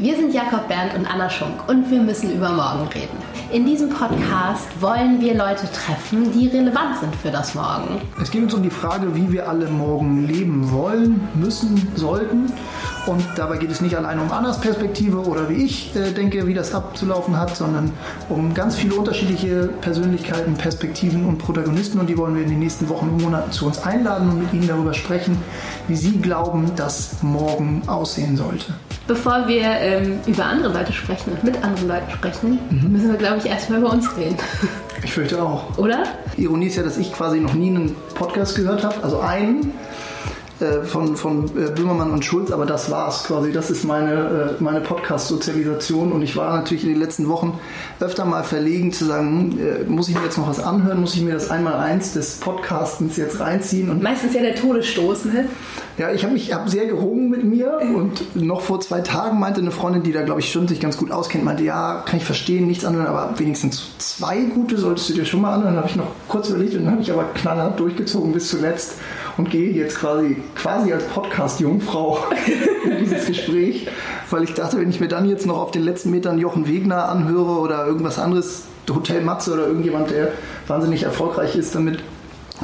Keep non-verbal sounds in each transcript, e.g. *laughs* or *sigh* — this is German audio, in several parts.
Wir sind Jakob Bernd und Anna Schunk und wir müssen über morgen reden. In diesem Podcast wollen wir Leute treffen, die relevant sind für das Morgen. Es geht uns um die Frage, wie wir alle morgen leben wollen, müssen, sollten. Und dabei geht es nicht allein um Annas Perspektive oder wie ich äh, denke, wie das abzulaufen hat, sondern um ganz viele unterschiedliche Persönlichkeiten, Perspektiven und Protagonisten. Und die wollen wir in den nächsten Wochen und Monaten zu uns einladen und mit ihnen darüber sprechen, wie sie glauben, dass morgen aussehen sollte. Bevor wir ähm, über andere Leute sprechen und mit anderen Leuten sprechen, mhm. müssen wir, glaube ich, erstmal über uns reden. Ich fürchte auch. Oder? Die Ironie ist ja, dass ich quasi noch nie einen Podcast gehört habe, also einen äh, von, von äh, Böhmermann und Schulz, aber das war's quasi. Das ist meine, äh, meine Podcast-Sozialisation und ich war natürlich in den letzten Wochen öfter mal verlegen zu sagen, hm, muss ich mir jetzt noch was anhören, muss ich mir das einmal eins des Podcastens jetzt reinziehen. Und Meistens ja der Todesstoß, ne? Ja, ich habe mich hab sehr gerungen mit mir und noch vor zwei Tagen meinte eine Freundin, die da glaube ich schon sich ganz gut auskennt, meinte, ja, kann ich verstehen, nichts anhören, aber wenigstens zwei gute solltest du dir schon mal anhören. Da habe ich noch kurz überlegt und dann habe ich aber knallhart durchgezogen bis zuletzt und gehe jetzt quasi, quasi als Podcast-Jungfrau *laughs* in dieses Gespräch, weil ich dachte, wenn ich mir dann jetzt noch auf den letzten Metern Jochen Wegner anhöre oder irgendwas anderes, Hotel Matze oder irgendjemand, der wahnsinnig erfolgreich ist damit,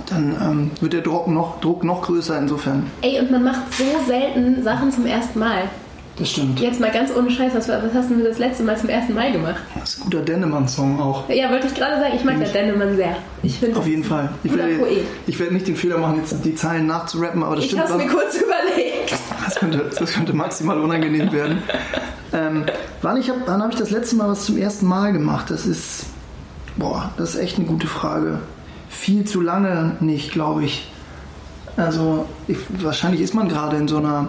dann ähm, wird der Druck noch, Druck noch größer insofern. Ey, und man macht so selten Sachen zum ersten Mal. Das stimmt. Jetzt mal ganz ohne Scheiß, was, was hast du das letzte Mal zum ersten Mal gemacht? Das ist ein guter Dennemann-Song auch. Ja, wollte ich gerade sagen, ich mag den Dennemann sehr. Ich Auf jeden Fall. Ich werde, ich werde nicht den Fehler machen, jetzt die Zeilen nachzurappen, aber das ich stimmt. Ich habe mir kurz *laughs* überlegt. Das könnte, das könnte maximal unangenehm werden. ähm, wann ich hab, wann habe ich das letzte Mal was zum ersten Mal gemacht? Das ist, boah, das ist echt eine gute Frage. Viel zu lange nicht, glaube ich. Also ich, wahrscheinlich ist man gerade in so einer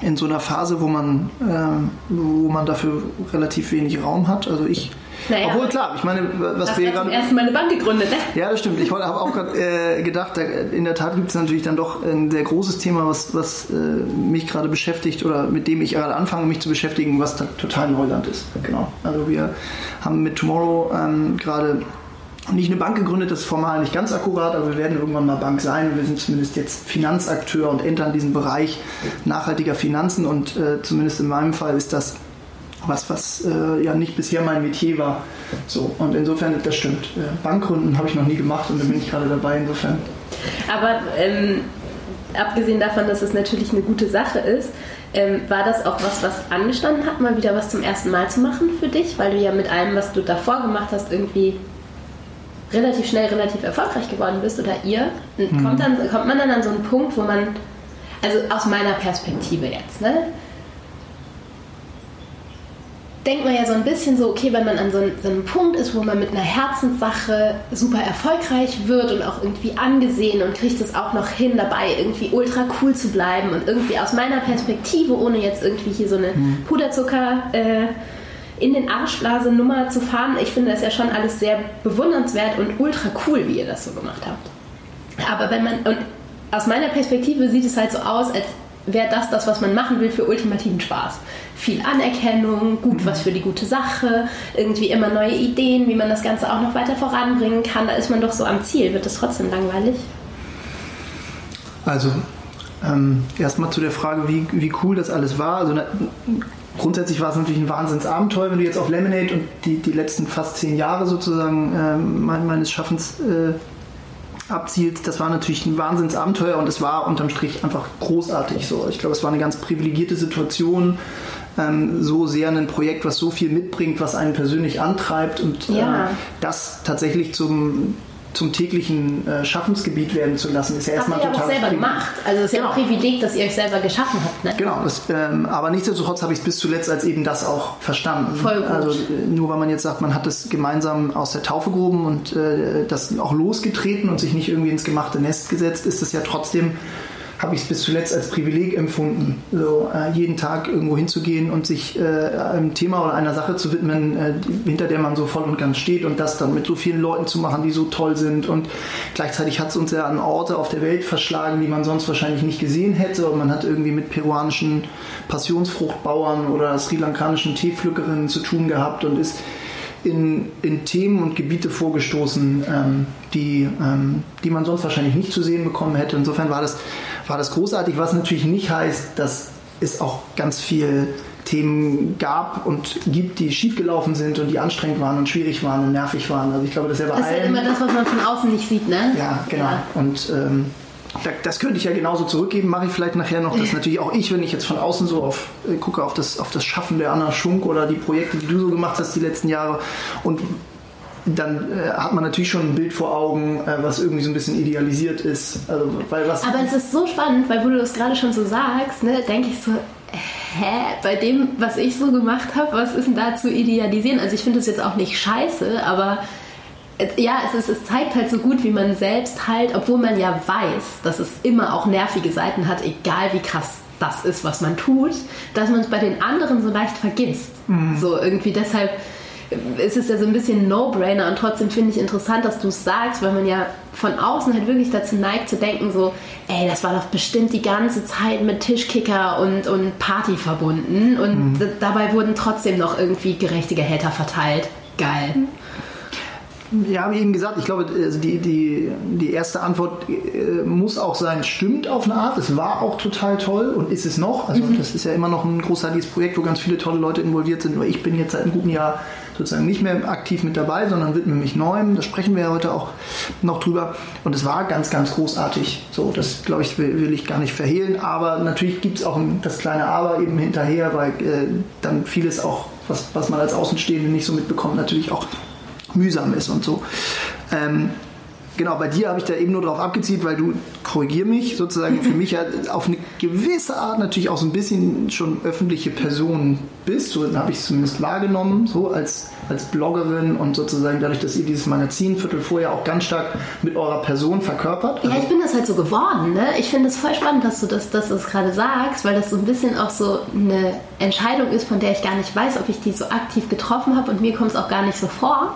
in so einer Phase, wo man, äh, wo man dafür relativ wenig Raum hat. Also ich. Naja, obwohl klar, ich meine, was wir gerade. erst mal eine Bank gegründet, ne? Ja, das stimmt. Ich habe auch gerade äh, gedacht, in der Tat gibt es natürlich dann doch ein sehr großes Thema, was, was äh, mich gerade beschäftigt oder mit dem ich gerade anfange, mich zu beschäftigen, was total Neuland ist. Genau. Also wir haben mit Tomorrow ähm, gerade nicht eine Bank gegründet, das ist formal nicht ganz akkurat, aber wir werden irgendwann mal Bank sein. Wir sind zumindest jetzt Finanzakteur und entern diesen Bereich nachhaltiger Finanzen und äh, zumindest in meinem Fall ist das was, was äh, ja nicht bisher mein Metier war. So, und insofern, das stimmt. Äh, Bankgründen habe ich noch nie gemacht und da bin ich gerade dabei, insofern. Aber ähm, abgesehen davon, dass es natürlich eine gute Sache ist, ähm, war das auch was, was angestanden hat, mal wieder was zum ersten Mal zu machen für dich? Weil du ja mit allem, was du davor gemacht hast, irgendwie relativ schnell relativ erfolgreich geworden bist oder ihr, mhm. kommt, dann, kommt man dann an so einen Punkt, wo man, also aus meiner Perspektive jetzt, ne? denkt man ja so ein bisschen so, okay, wenn man an so, so einem Punkt ist, wo man mit einer Herzenssache super erfolgreich wird und auch irgendwie angesehen und kriegt es auch noch hin, dabei irgendwie ultra cool zu bleiben und irgendwie aus meiner Perspektive, ohne jetzt irgendwie hier so eine mhm. Puderzucker äh, in den Arschblase-Nummer zu fahren, ich finde das ja schon alles sehr bewundernswert und ultra cool, wie ihr das so gemacht habt. Aber wenn man, und aus meiner Perspektive sieht es halt so aus, als wäre das das, was man machen will für ultimativen Spaß. Viel Anerkennung, gut was für die gute Sache, irgendwie immer neue Ideen, wie man das Ganze auch noch weiter voranbringen kann. Da ist man doch so am Ziel. Wird das trotzdem langweilig? Also, ähm, erstmal zu der Frage, wie, wie cool das alles war. Also, grundsätzlich war es natürlich ein Wahnsinnsabenteuer, wenn du jetzt auf Lemonade und die, die letzten fast zehn Jahre sozusagen äh, meines Schaffens äh, abzielst. Das war natürlich ein Wahnsinnsabenteuer und es war unterm Strich einfach großartig. So. Ich glaube, es war eine ganz privilegierte Situation. Ähm, so sehr ein Projekt, was so viel mitbringt, was einen persönlich antreibt und ja. äh, das tatsächlich zum zum täglichen äh, Schaffensgebiet werden zu lassen, ist ja erstmal total. Habt ihr selber gemacht. Also es ist genau. ja ein Privileg, dass ihr euch selber geschaffen habt. Ne? Genau, das, ähm, aber nichtsdestotrotz habe ich es bis zuletzt als eben das auch verstanden. Voll gut. Also äh, nur weil man jetzt sagt, man hat es gemeinsam aus der Taufe gehoben und äh, das auch losgetreten und sich nicht irgendwie ins gemachte Nest gesetzt, ist es ja trotzdem habe ich es bis zuletzt als Privileg empfunden, so äh, jeden Tag irgendwo hinzugehen und sich äh, einem Thema oder einer Sache zu widmen, äh, hinter der man so voll und ganz steht und das dann mit so vielen Leuten zu machen, die so toll sind. Und gleichzeitig hat es uns ja an Orte auf der Welt verschlagen, die man sonst wahrscheinlich nicht gesehen hätte. Und man hat irgendwie mit peruanischen Passionsfruchtbauern oder sri lankanischen Teepflückerinnen zu tun gehabt und ist in, in Themen und Gebiete vorgestoßen, ähm, die, ähm, die man sonst wahrscheinlich nicht zu sehen bekommen hätte. Insofern war das, war das großartig, was natürlich nicht heißt, dass es auch ganz viel Themen gab und gibt, die schiefgelaufen sind und die anstrengend waren und schwierig waren und nervig waren. Also ich glaube, das ist ja bei Das ist halt allen. immer das, was man von außen nicht sieht, ne? Ja, genau. Ja. Und ähm, da, das könnte ich ja genauso zurückgeben, mache ich vielleicht nachher noch. dass natürlich auch ich, wenn ich jetzt von außen so auf, äh, gucke auf das, auf das Schaffen der Anna Schunk oder die Projekte, die du so gemacht hast die letzten Jahre und dann äh, hat man natürlich schon ein Bild vor Augen, äh, was irgendwie so ein bisschen idealisiert ist. Also, weil was, Aber es ist so spannend, weil wo du das gerade schon so sagst, ne, denke ich so, hä, bei dem, was ich so gemacht habe, was ist denn da zu idealisieren? Also ich finde das jetzt auch nicht scheiße, aber äh, ja, es, ist, es zeigt halt so gut, wie man selbst halt, obwohl man ja weiß, dass es immer auch nervige Seiten hat, egal wie krass das ist, was man tut, dass man es bei den anderen so leicht vergisst. So irgendwie deshalb ist es ja so ein bisschen ein No-Brainer und trotzdem finde ich interessant, dass du es sagst, weil man ja von außen halt wirklich dazu neigt zu denken so, ey, das war doch bestimmt die ganze Zeit mit Tischkicker und, und Party verbunden und d- dabei wurden trotzdem noch irgendwie gerechte Gehälter verteilt. Geil. Ja, wie eben gesagt, ich glaube, also die, die, die erste Antwort äh, muss auch sein, stimmt auf eine Art. Es war auch total toll und ist es noch. Also das ist ja immer noch ein großartiges Projekt, wo ganz viele tolle Leute involviert sind. Nur ich bin jetzt seit einem guten Jahr sozusagen nicht mehr aktiv mit dabei, sondern widme mich Neuem. Da sprechen wir ja heute auch noch drüber. Und es war ganz, ganz großartig. So, das glaube ich, will, will ich gar nicht verhehlen. Aber natürlich gibt es auch das kleine Aber eben hinterher, weil äh, dann vieles auch, was, was man als Außenstehende nicht so mitbekommt, natürlich auch mühsam ist und so. Ähm, genau, bei dir habe ich da eben nur darauf abgezielt, weil du, korrigier mich, sozusagen für mich ja auf eine gewisse Art natürlich auch so ein bisschen schon öffentliche Person bist. So habe ich es zumindest wahrgenommen, so als, als Bloggerin und sozusagen dadurch, dass ihr dieses Magazin Viertel vorher auch ganz stark mit eurer Person verkörpert. Ja, ich bin das halt so geworden. Ne? Ich finde es voll spannend, dass du das, dass du das gerade sagst, weil das so ein bisschen auch so eine Entscheidung ist, von der ich gar nicht weiß, ob ich die so aktiv getroffen habe und mir kommt es auch gar nicht so vor.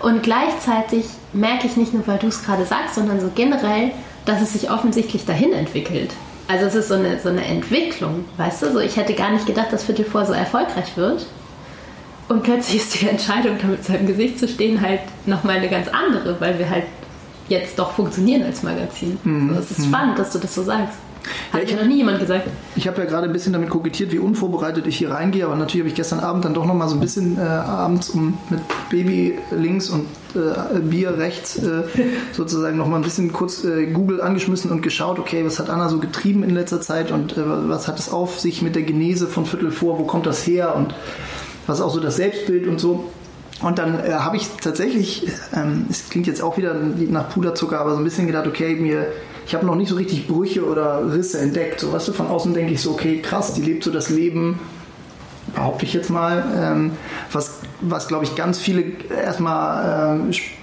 Und gleichzeitig merke ich nicht nur, weil du es gerade sagst, sondern so generell, dass es sich offensichtlich dahin entwickelt. Also es ist so eine, so eine Entwicklung, weißt du? So, ich hätte gar nicht gedacht, dass Viertel vor so erfolgreich wird. Und plötzlich ist die Entscheidung, da mit seinem Gesicht zu stehen, halt nochmal eine ganz andere, weil wir halt jetzt doch funktionieren als Magazin. So, es ist spannend, dass du das so sagst. Hat Ja, ich- noch nie jemand gesagt. Ich habe ja gerade ein bisschen damit kokettiert, wie unvorbereitet ich hier reingehe, aber natürlich habe ich gestern Abend dann doch noch mal so ein bisschen äh, abends um, mit Baby links und äh, Bier rechts äh, *laughs* sozusagen noch mal ein bisschen kurz äh, Google angeschmissen und geschaut, okay, was hat Anna so getrieben in letzter Zeit und äh, was hat es auf sich mit der Genese von Viertel vor, wo kommt das her und was ist auch so das Selbstbild und so. Und dann äh, habe ich tatsächlich, ähm, es klingt jetzt auch wieder nach Puderzucker, aber so ein bisschen gedacht, okay, mir, ich habe noch nicht so richtig Brüche oder Risse entdeckt. So, weißt du, von außen denke ich so, okay, krass, die lebt so das Leben, behaupte ich jetzt mal, ähm, was, was glaube ich ganz viele erstmal ähm, sp-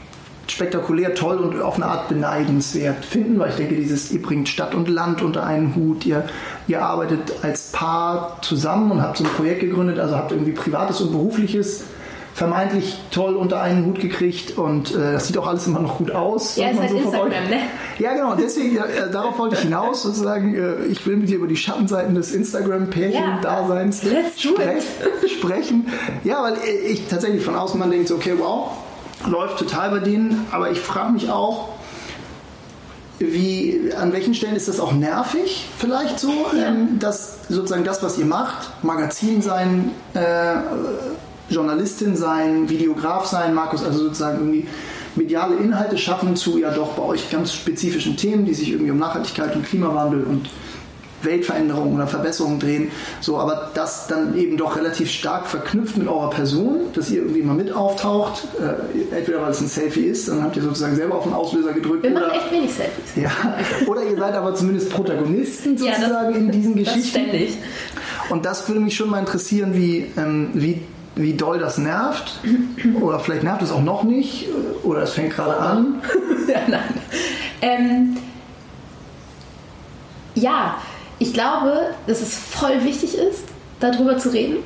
spektakulär toll und auf eine Art beneidenswert finden, weil ich denke, dieses, ihr bringt Stadt und Land unter einen Hut, ihr, ihr arbeitet als Paar zusammen und habt so ein Projekt gegründet, also habt irgendwie privates und berufliches vermeintlich toll unter einen Hut gekriegt und äh, das sieht auch alles immer noch gut aus. Ja, ist halt so Instagram, ne? Ja, genau, deswegen, äh, darauf wollte ich hinaus, sozusagen, äh, ich will mit dir über die Schattenseiten des Instagram-Pärchen-Daseins Ja, it. *laughs* sprechen. Ja, weil äh, ich tatsächlich von außen man denkt, so, okay, wow, läuft total bei denen, aber ich frage mich auch, wie, an welchen Stellen ist das auch nervig, vielleicht so, Ja. ähm, dass sozusagen das, was ihr macht, Magazin sein, äh, Journalistin sein, Videograf sein, Markus, also sozusagen irgendwie mediale Inhalte schaffen zu ja doch bei euch ganz spezifischen Themen, die sich irgendwie um Nachhaltigkeit und Klimawandel und Weltveränderung oder Verbesserung drehen. So, aber das dann eben doch relativ stark verknüpft mit eurer Person, dass ihr irgendwie mal mit auftaucht. Äh, entweder weil es ein Selfie ist, dann habt ihr sozusagen selber auf den Auslöser gedrückt. Wir machen oder, echt wenig Selfies. ja, oder ihr seid aber zumindest Protagonisten *laughs* Ja, das- sozusagen in diesen Das Geschichten. ständig. Und das würde mich schon mal interessieren, wie, ähm, wie, wie doll das nervt. Oder vielleicht nervt es auch noch nicht. Oder es fängt gerade an. *laughs* ja, nein. Ähm, ja, ich glaube, dass es voll wichtig ist, darüber zu reden.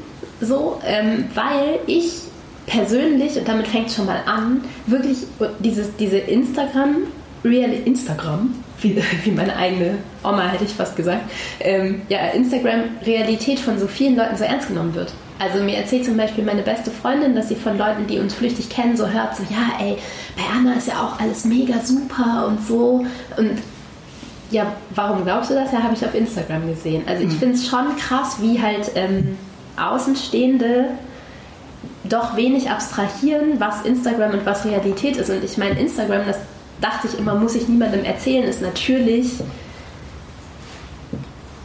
So, ähm, weil ich persönlich, und damit fängt es schon mal an, wirklich dieses, diese Instagram, Real Instagram, wie, *laughs* wie meine eigene Oma hätte ich fast gesagt, ähm, ja, Instagram-Realität von so vielen Leuten so ernst genommen wird. Also mir erzählt zum Beispiel meine beste Freundin, dass sie von Leuten, die uns flüchtig kennen, so hört, so ja, ey, bei Anna ist ja auch alles mega super und so. Und ja, warum glaubst du das? Ja, habe ich auf Instagram gesehen. Also ich finde es schon krass, wie halt ähm, Außenstehende doch wenig abstrahieren, was Instagram und was Realität ist. Und ich meine, Instagram, das dachte ich immer, muss ich niemandem erzählen, ist natürlich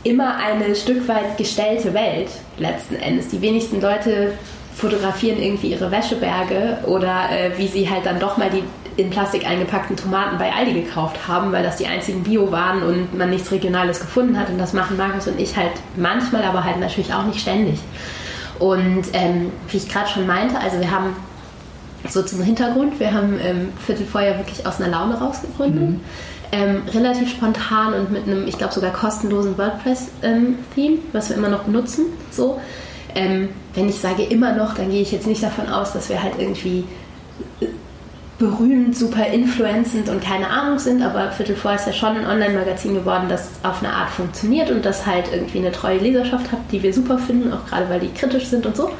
immer eine Stück weit gestellte Welt letzten Endes. Die wenigsten Leute fotografieren irgendwie ihre Wäscheberge oder äh, wie sie halt dann doch mal die in Plastik eingepackten Tomaten bei Aldi gekauft haben, weil das die einzigen Bio waren und man nichts Regionales gefunden hat. Und das machen Markus und ich halt manchmal, aber halt natürlich auch nicht ständig. Und ähm, wie ich gerade schon meinte, also wir haben so zum Hintergrund, wir haben ähm, Viertel vorher wirklich aus einer Laune rausgegründet. Mhm. Ähm, relativ spontan und mit einem, ich glaube sogar kostenlosen WordPress-Theme, ähm, was wir immer noch benutzen. So. Ähm, wenn ich sage immer noch, dann gehe ich jetzt nicht davon aus, dass wir halt irgendwie äh, berühmt, super influenzend und keine Ahnung sind, aber Viertel vor ist ja schon ein Online-Magazin geworden, das auf eine Art funktioniert und das halt irgendwie eine treue Leserschaft hat, die wir super finden, auch gerade weil die kritisch sind und so.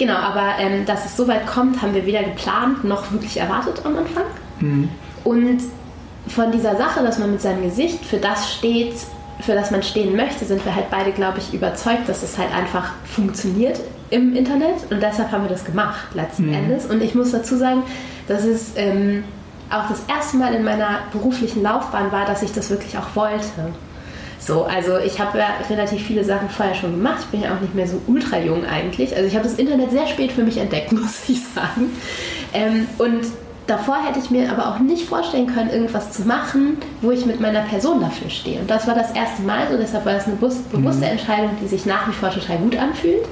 Genau, aber ähm, dass es so weit kommt, haben wir weder geplant noch wirklich erwartet am Anfang. Mhm. Und von dieser Sache, dass man mit seinem Gesicht für das steht, für das man stehen möchte, sind wir halt beide, glaube ich, überzeugt, dass es halt einfach funktioniert im Internet. Und deshalb haben wir das gemacht, letzten mhm. Endes. Und ich muss dazu sagen, dass es ähm, auch das erste Mal in meiner beruflichen Laufbahn war, dass ich das wirklich auch wollte. So, also ich habe ja relativ viele Sachen vorher schon gemacht. Ich bin ja auch nicht mehr so ultra jung eigentlich. Also ich habe das Internet sehr spät für mich entdeckt, *laughs* muss ich sagen. Ähm, und davor hätte ich mir aber auch nicht vorstellen können, irgendwas zu machen, wo ich mit meiner Person dafür stehe. Und das war das erste Mal so, deshalb war das eine bewusste mhm. Entscheidung, die sich nach wie vor total gut anfühlt.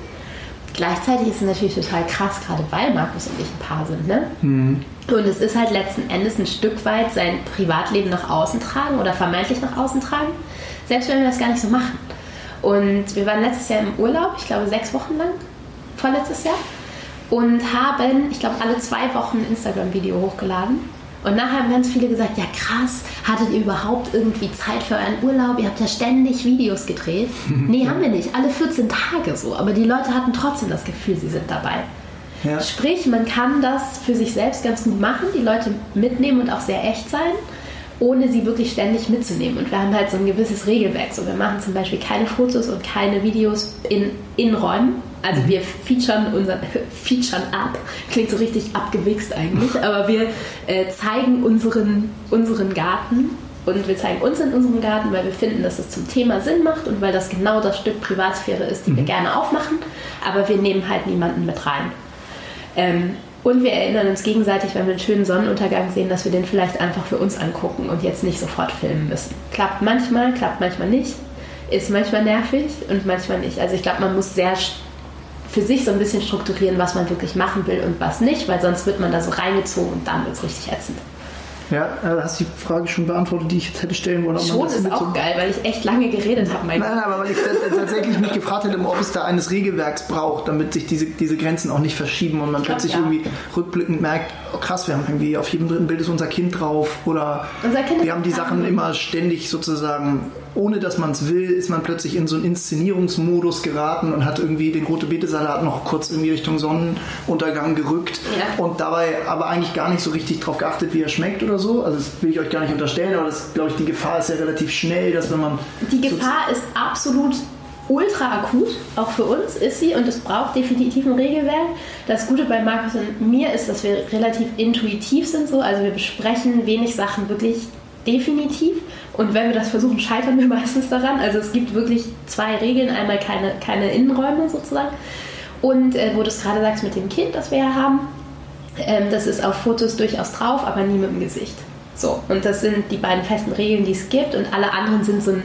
Gleichzeitig ist es natürlich total krass, gerade weil Markus und ich ein Paar sind. Ne? Mhm. Und es ist halt letzten Endes ein Stück weit sein Privatleben nach außen tragen oder vermeintlich nach außen tragen, selbst wenn wir das gar nicht so machen. Und wir waren letztes Jahr im Urlaub, ich glaube sechs Wochen lang, vorletztes Jahr, und haben, ich glaube, alle zwei Wochen ein Instagram-Video hochgeladen und nachher haben ganz viele gesagt, ja krass, hattet ihr überhaupt irgendwie Zeit für einen Urlaub? Ihr habt ja ständig Videos gedreht. *laughs* nee, haben wir nicht. Alle 14 Tage so. Aber die Leute hatten trotzdem das Gefühl, sie sind dabei. Ja. Sprich, man kann das für sich selbst ganz gut machen, die Leute mitnehmen und auch sehr echt sein, ohne sie wirklich ständig mitzunehmen. Und wir haben halt so ein gewisses Regelwerk. So, wir machen zum Beispiel keine Fotos und keine Videos in, in Räumen, also wir featuren unseren featuren ab, klingt so richtig abgewichst eigentlich, *laughs* aber wir äh, zeigen unseren, unseren Garten und wir zeigen uns in unserem Garten, weil wir finden, dass es zum Thema Sinn macht und weil das genau das Stück Privatsphäre ist, die mhm. wir gerne aufmachen, aber wir nehmen halt niemanden mit rein. Ähm, und wir erinnern uns gegenseitig, wenn wir einen schönen Sonnenuntergang sehen, dass wir den vielleicht einfach für uns angucken und jetzt nicht sofort filmen müssen. Klappt manchmal, klappt manchmal nicht, ist manchmal nervig und manchmal nicht. Also ich glaube, man muss sehr für sich so ein bisschen strukturieren, was man wirklich machen will und was nicht, weil sonst wird man da so reingezogen und dann wird es richtig ätzend. Ja, äh, hast die Frage schon beantwortet, die ich jetzt hätte stellen wollen. Schon ist auch so geil, weil ich echt lange geredet habe. Nein, nein, aber weil ich tatsächlich mich gefragt hätte, ob es da eines Regelwerks braucht, damit sich diese, diese Grenzen auch nicht verschieben und man glaub, plötzlich ja. irgendwie rückblickend merkt, oh krass, wir haben irgendwie auf jedem dritten Bild ist unser Kind drauf oder wir haben die Sachen immer ständig sozusagen ohne dass man es will, ist man plötzlich in so einen Inszenierungsmodus geraten und hat irgendwie den rote Betesalat noch kurz irgendwie Richtung Sonnenuntergang gerückt ja. und dabei aber eigentlich gar nicht so richtig drauf geachtet, wie er schmeckt oder so. Also das will ich euch gar nicht unterstellen, aber das glaube ich, die Gefahr ist ja relativ schnell, dass wenn man. Die Gefahr ist absolut ultra akut, auch für uns ist sie und es braucht definitiv ein Regelwerk. Das Gute bei Markus und mir ist, dass wir relativ intuitiv sind so, also wir besprechen wenig Sachen wirklich definitiv und wenn wir das versuchen, scheitern wir *laughs* meistens daran. Also es gibt wirklich zwei Regeln. Einmal keine, keine Innenräume sozusagen. Und äh, wo du es gerade sagst mit dem Kind, das wir ja haben, ähm, das ist auf Fotos durchaus drauf, aber nie mit dem Gesicht. So, und das sind die beiden festen Regeln, die es gibt. Und alle anderen sind so ein,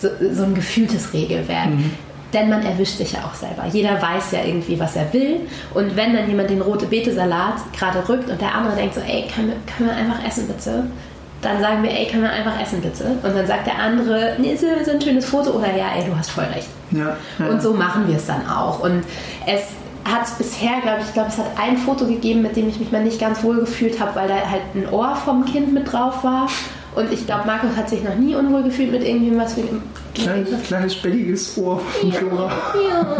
so, so ein gefühltes Regelwerk. Mhm. Denn man erwischt sich ja auch selber. Jeder weiß ja irgendwie, was er will. Und wenn dann jemand den rote Beete-Salat gerade rückt und der andere denkt so, ey, können wir, können wir einfach essen bitte? dann sagen wir, ey, können wir einfach essen bitte? Und dann sagt der andere, nee, ist so ein schönes Foto oder ja, ey, du hast voll recht. Ja, ja. Und so machen wir es dann auch. Und es hat es bisher, glaube ich, glaube, es hat ein Foto gegeben, mit dem ich mich mal nicht ganz wohl gefühlt habe, weil da halt ein Ohr vom Kind mit drauf war. Und ich glaube, Markus hat sich noch nie unwohl gefühlt mit irgendwas wie einem Kleines, kleines speckiges Ohr von Flora. *laughs* Ja,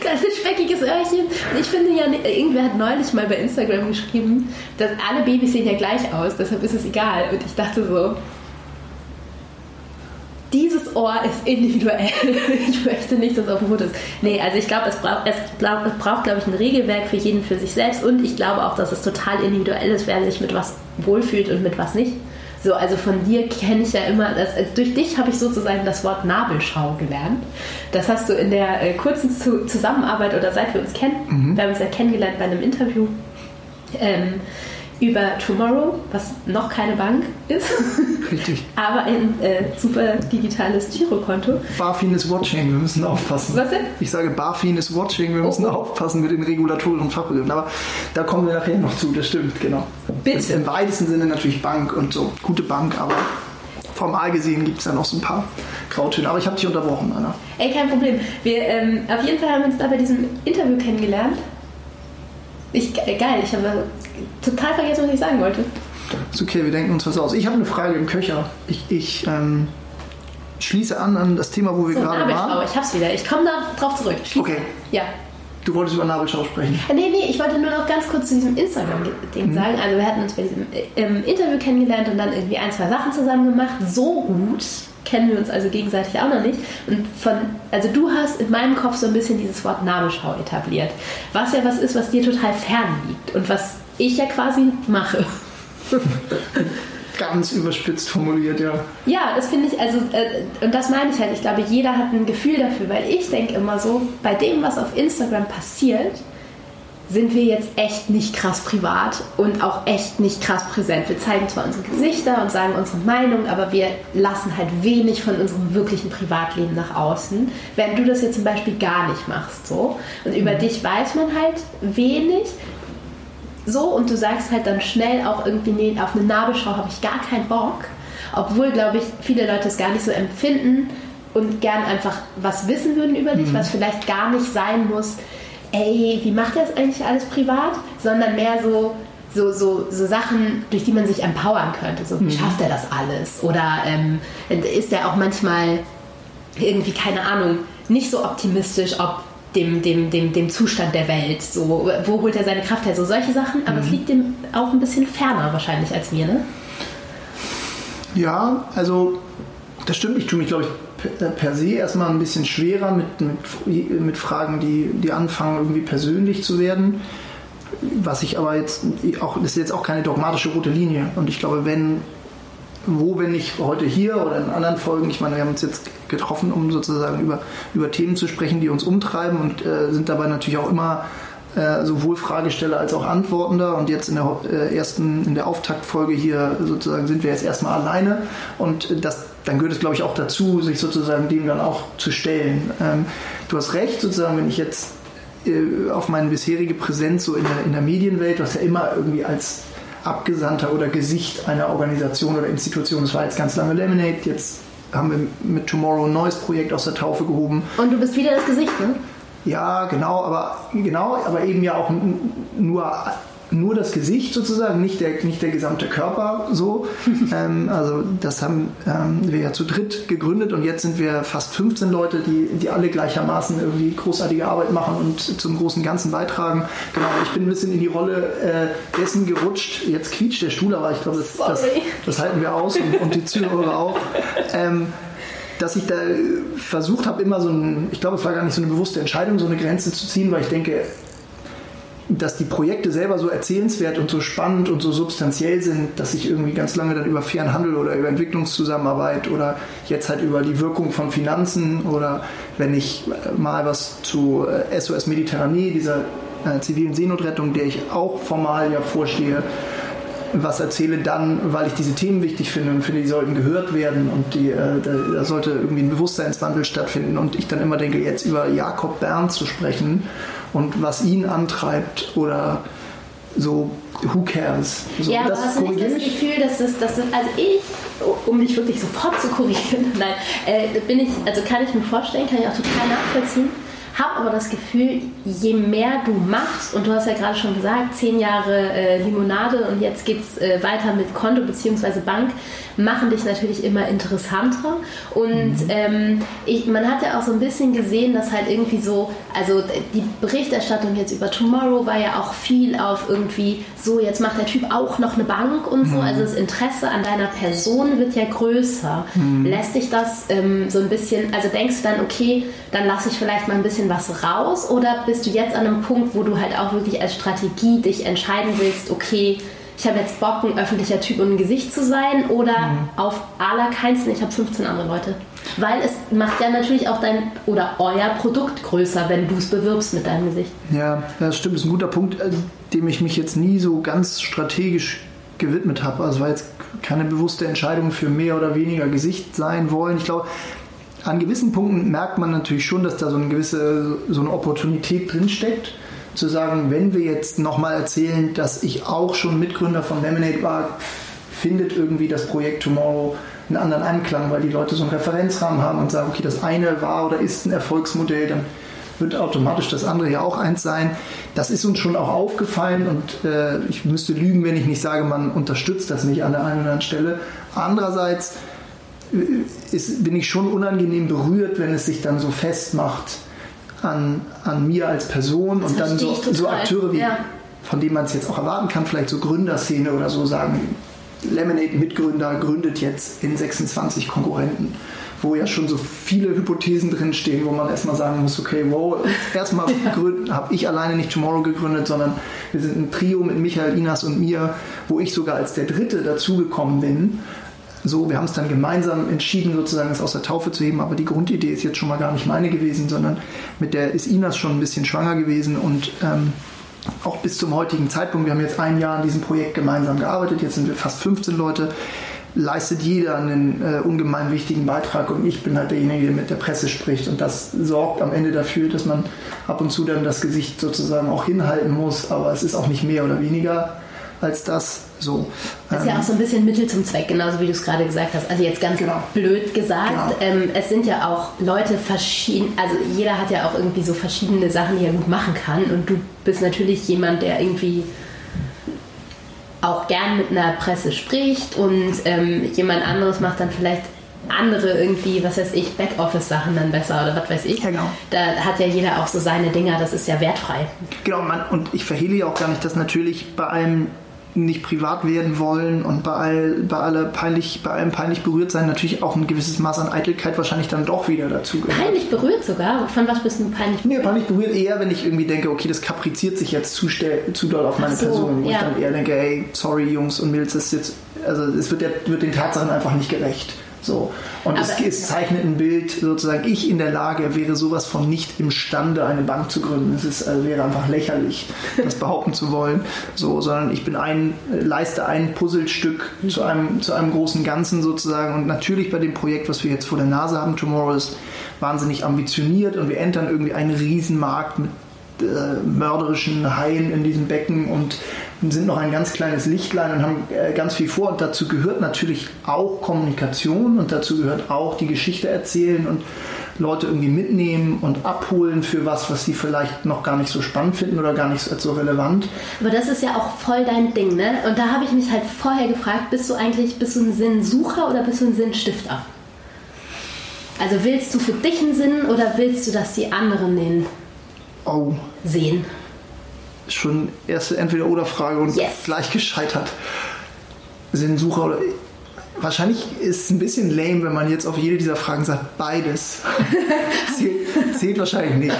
kleines speckiges Öhrchen. Ich finde ja, irgendwer hat neulich mal bei Instagram geschrieben, dass alle Babys sehen ja gleich aus, deshalb ist es egal. Und ich dachte so, dieses Ohr ist individuell. *laughs* ich möchte nicht, dass auf dem Foto ist. Nee, also ich glaube, es braucht, es braucht, es braucht glaube ich, ein Regelwerk für jeden für sich selbst und ich glaube auch, dass es total individuell ist, wer sich mit was wohlfühlt und mit was nicht. So, also von dir kenne ich ja immer, das, also durch dich habe ich sozusagen das Wort Nabelschau gelernt. Das hast du in der äh, kurzen Zu Zusammenarbeit oder seit wir uns kennen, mhm. wir haben uns ja kennengelernt bei einem Interview. Ähm, über Tomorrow, was noch keine Bank ist. *laughs* Richtig. aber ein äh, super digitales Girokonto. BaFin ist watching, wir müssen aufpassen. Was denn? Ich sage, BaFin ist watching, wir müssen oh, oh. aufpassen mit den Regulatoren und Fachbegriffen. Aber da kommen wir nachher noch zu, das stimmt, genau. Bitte. Im weitesten Sinne natürlich Bank und so. Gute Bank, aber formal gesehen gibt es da noch so ein paar Grautöne. Aber ich habe dich unterbrochen, Anna. Ey, kein Problem. Wir, ähm, auf jeden Fall haben wir uns da bei diesem Interview kennengelernt. Ich, geil, ich habe total vergessen, was ich sagen wollte. Ist okay, wir denken uns was aus. Ich habe eine Frage im Köcher. Ich, ich ähm, schließe an an das Thema, wo wir so, gerade Nabelschau, waren. Ich hab's wieder. Ich komme da drauf zurück. Schließe. Okay. Ja. Du wolltest über Nabelschau sprechen. Äh, nee, nee, ich wollte nur noch ganz kurz zu diesem Instagram-Ding mhm. sagen. Also wir hatten uns bei diesem äh, Interview kennengelernt und dann irgendwie ein, zwei Sachen zusammen gemacht. So gut kennen wir uns also gegenseitig auch noch nicht. Und von, also du hast in meinem Kopf so ein bisschen dieses Wort Nabelschau etabliert. Was ja was ist, was dir total fern liegt und was ich ja quasi mache. *laughs* Ganz überspitzt formuliert, ja. Ja, das finde ich, also, äh, und das meine ich halt. Ich glaube, jeder hat ein Gefühl dafür, weil ich denke immer so, bei dem, was auf Instagram passiert, sind wir jetzt echt nicht krass privat und auch echt nicht krass präsent. Wir zeigen zwar unsere Gesichter und sagen unsere Meinung, aber wir lassen halt wenig von unserem wirklichen Privatleben nach außen, während du das jetzt zum Beispiel gar nicht machst. So. Und über mhm. dich weiß man halt wenig. So, und du sagst halt dann schnell auch irgendwie, nee, auf eine Nabelschau habe ich gar keinen Bock. Obwohl, glaube ich, viele Leute es gar nicht so empfinden und gern einfach was wissen würden über dich, mhm. was vielleicht gar nicht sein muss ey, wie macht er das eigentlich alles privat? Sondern mehr so, so, so, so Sachen, durch die man sich empowern könnte. So, wie mhm. schafft er das alles? Oder ähm, ist er auch manchmal irgendwie, keine Ahnung, nicht so optimistisch, ob dem, dem, dem, dem Zustand der Welt. So, wo holt er seine Kraft her? So solche Sachen, aber mhm. es liegt ihm auch ein bisschen ferner wahrscheinlich als mir, ne? Ja, also das stimmt. Ich tue mich, glaube ich, per se erstmal ein bisschen schwerer mit, mit, mit Fragen, die, die anfangen, irgendwie persönlich zu werden. Was ich aber jetzt auch, das ist jetzt auch keine dogmatische rote Linie. Und ich glaube, wenn, wo, wenn nicht heute hier oder in anderen Folgen, ich meine, wir haben uns jetzt getroffen, um sozusagen über, über Themen zu sprechen, die uns umtreiben und äh, sind dabei natürlich auch immer äh, sowohl Fragesteller als auch Antwortender. Und jetzt in der äh, ersten, in der Auftaktfolge hier sozusagen sind wir jetzt erstmal alleine. Und das dann gehört es, glaube ich, auch dazu, sich sozusagen dem dann auch zu stellen. Ähm, du hast recht, sozusagen, wenn ich jetzt äh, auf meine bisherige Präsenz so in der, in der Medienwelt, was ja immer irgendwie als Abgesandter oder Gesicht einer Organisation oder Institution, das war jetzt ganz lange Lemonade, jetzt haben wir mit Tomorrow ein neues Projekt aus der Taufe gehoben. Und du bist wieder das Gesicht, ne? Ja, genau, aber genau, aber eben ja auch nur nur das Gesicht sozusagen, nicht der, nicht der gesamte Körper so. *laughs* ähm, also das haben ähm, wir ja zu dritt gegründet und jetzt sind wir fast 15 Leute, die, die alle gleichermaßen irgendwie großartige Arbeit machen und zum großen Ganzen beitragen. Genau, ich bin ein bisschen in die Rolle äh, dessen gerutscht. Jetzt quietscht der Stuhl, aber ich glaube, das, das, das, halten wir aus und, und die Zuhörer auch. Ähm, dass ich da versucht habe, immer so ein, ich glaube, es war gar nicht so eine bewusste Entscheidung, so eine Grenze zu ziehen, weil ich denke, dass die Projekte selber so erzählenswert und so spannend und so substanziell sind, dass ich irgendwie ganz lange dann über fairen Handel oder über Entwicklungszusammenarbeit oder jetzt halt über die Wirkung von Finanzen oder wenn ich mal was zu SOS äh, Mediterranee, dieser äh, zivilen Seenotrettung, der ich auch formal ja vorstehe, was erzähle, dann, weil ich diese Themen wichtig finde und finde, die sollten gehört werden und die, äh, da, da, sollte irgendwie ein Bewusstseinswandel stattfinden und ich dann immer denke, jetzt über Jakob Bern zu sprechen und was ihn antreibt oder so, who cares? So, ja, aber hast du nicht das Gefühl, dass das, dass das, also ich, um dich wirklich sofort zu korrigieren, *laughs* nein, äh, bin ich, also kann ich mir vorstellen, kann ich auch total nachvollziehen, habe aber das Gefühl, je mehr du machst, und du hast ja gerade schon gesagt, zehn Jahre äh, Limonade und jetzt geht es äh, weiter mit Konto bzw. Bank, machen dich natürlich immer interessanter. Und mhm. ähm, ich, man hat ja auch so ein bisschen gesehen, dass halt irgendwie so, also die Berichterstattung jetzt über Tomorrow war ja auch viel auf irgendwie so, jetzt macht der Typ auch noch eine Bank und so. Mhm. Also das Interesse an deiner Person wird ja größer. Mhm. Lässt dich das ähm, so ein bisschen, also denkst du dann, okay, dann lasse ich vielleicht mal ein bisschen was raus oder bist du jetzt an einem Punkt, wo du halt auch wirklich als Strategie dich entscheiden willst, okay, ich habe jetzt Bock, ein öffentlicher Typ und ein Gesicht zu sein oder mhm. auf allerkeinsten, ich habe 15 andere Leute. Weil es macht ja natürlich auch dein oder euer Produkt größer, wenn du es bewirbst mit deinem Gesicht. Ja, das stimmt, das ist ein guter Punkt, äh, dem ich mich jetzt nie so ganz strategisch gewidmet habe. Also war jetzt keine bewusste Entscheidung für mehr oder weniger Gesicht sein wollen. Ich glaube, an gewissen Punkten merkt man natürlich schon, dass da so eine gewisse so eine Opportunität drinsteckt zu sagen, wenn wir jetzt nochmal erzählen, dass ich auch schon Mitgründer von Lemonade war, findet irgendwie das Projekt Tomorrow einen anderen Anklang, weil die Leute so einen Referenzrahmen haben und sagen, okay, das eine war oder ist ein Erfolgsmodell, dann wird automatisch das andere ja auch eins sein. Das ist uns schon auch aufgefallen und äh, ich müsste lügen, wenn ich nicht sage, man unterstützt das nicht an der einen oder anderen Stelle. Andererseits ist, bin ich schon unangenehm berührt, wenn es sich dann so festmacht an, an mir als Person das und dann so, so, Akteure wie, ja. von denen man es jetzt auch erwarten kann, vielleicht so Gründerszene oder so sagen, Lemonade Mitgründer gründet jetzt in 26 Konkurrenten, wo ja schon so viele Hypothesen drinstehen, wo man erstmal sagen muss, okay, wow, erstmal *laughs* habe ich alleine nicht Tomorrow gegründet, sondern wir sind ein Trio mit Michael, Inas und mir, wo ich sogar als der Dritte dazugekommen bin so, wir haben es dann gemeinsam entschieden, sozusagen es aus der Taufe zu heben, aber die Grundidee ist jetzt schon mal gar nicht meine gewesen, sondern mit der ist Inas schon ein bisschen schwanger gewesen. Und ähm, auch bis zum heutigen Zeitpunkt, wir haben jetzt ein Jahr an diesem Projekt gemeinsam gearbeitet, jetzt sind wir fast 15 Leute, leistet jeder einen äh, ungemein wichtigen Beitrag. Und ich bin halt derjenige, der mit der Presse spricht. Und das sorgt am Ende dafür, dass man ab und zu dann das Gesicht sozusagen auch hinhalten muss, aber es ist auch nicht mehr oder weniger als das. So. Das ist ja auch so ein bisschen Mittel zum Zweck, genauso wie du es gerade gesagt hast. Also jetzt ganz genau. blöd gesagt. Genau. Ähm, es sind ja auch Leute verschieden, also jeder hat ja auch irgendwie so verschiedene Sachen, die er gut machen kann. Und du bist natürlich jemand, der irgendwie auch gern mit einer Presse spricht und ähm, jemand anderes macht dann vielleicht andere irgendwie, was weiß ich, Backoffice-Sachen dann besser oder was weiß ich. Ja, genau. Da hat ja jeder auch so seine Dinger, das ist ja wertfrei. Genau, man, und ich verhehle ja auch gar nicht, dass natürlich bei einem nicht privat werden wollen und bei, all, bei, alle peinlich, bei allem peinlich berührt sein natürlich auch ein gewisses Maß an Eitelkeit wahrscheinlich dann doch wieder dazu gehört. Peinlich berührt sogar? Von was bist du peinlich berührt? Nee, peinlich berührt eher, wenn ich irgendwie denke, okay, das kapriziert sich jetzt zu, zu doll auf meine so, Person. Wo ja. ich dann eher denke, hey, sorry Jungs und Mädels, das ist jetzt, also es wird, der, wird den Tatsachen einfach nicht gerecht. So. Und es, es, zeichnet ein Bild, sozusagen, ich in der Lage wäre sowas von nicht imstande, eine Bank zu gründen. Es ist, also wäre einfach lächerlich, das *laughs* behaupten zu wollen. So, sondern ich bin ein, leiste ein Puzzlestück zu einem, zu einem großen Ganzen sozusagen. Und natürlich bei dem Projekt, was wir jetzt vor der Nase haben, Tomorrow ist wahnsinnig ambitioniert und wir entern irgendwie einen Riesenmarkt mit äh, mörderischen Haien in diesem Becken und sind noch ein ganz kleines Lichtlein und haben äh, ganz viel vor. Und dazu gehört natürlich auch Kommunikation und dazu gehört auch die Geschichte erzählen und Leute irgendwie mitnehmen und abholen für was, was sie vielleicht noch gar nicht so spannend finden oder gar nicht so, so relevant. Aber das ist ja auch voll dein Ding, ne? Und da habe ich mich halt vorher gefragt, bist du eigentlich, bist du ein Sinnsucher oder bist du ein Sinnstifter? Also willst du für dich einen Sinn oder willst du, dass die anderen den oh. sehen? schon erste Entweder-Oder-Frage und yes. gleich gescheitert. Sinnsucher oder. Wahrscheinlich ist es ein bisschen lame, wenn man jetzt auf jede dieser Fragen sagt, beides. *laughs* zählt, zählt, wahrscheinlich nicht.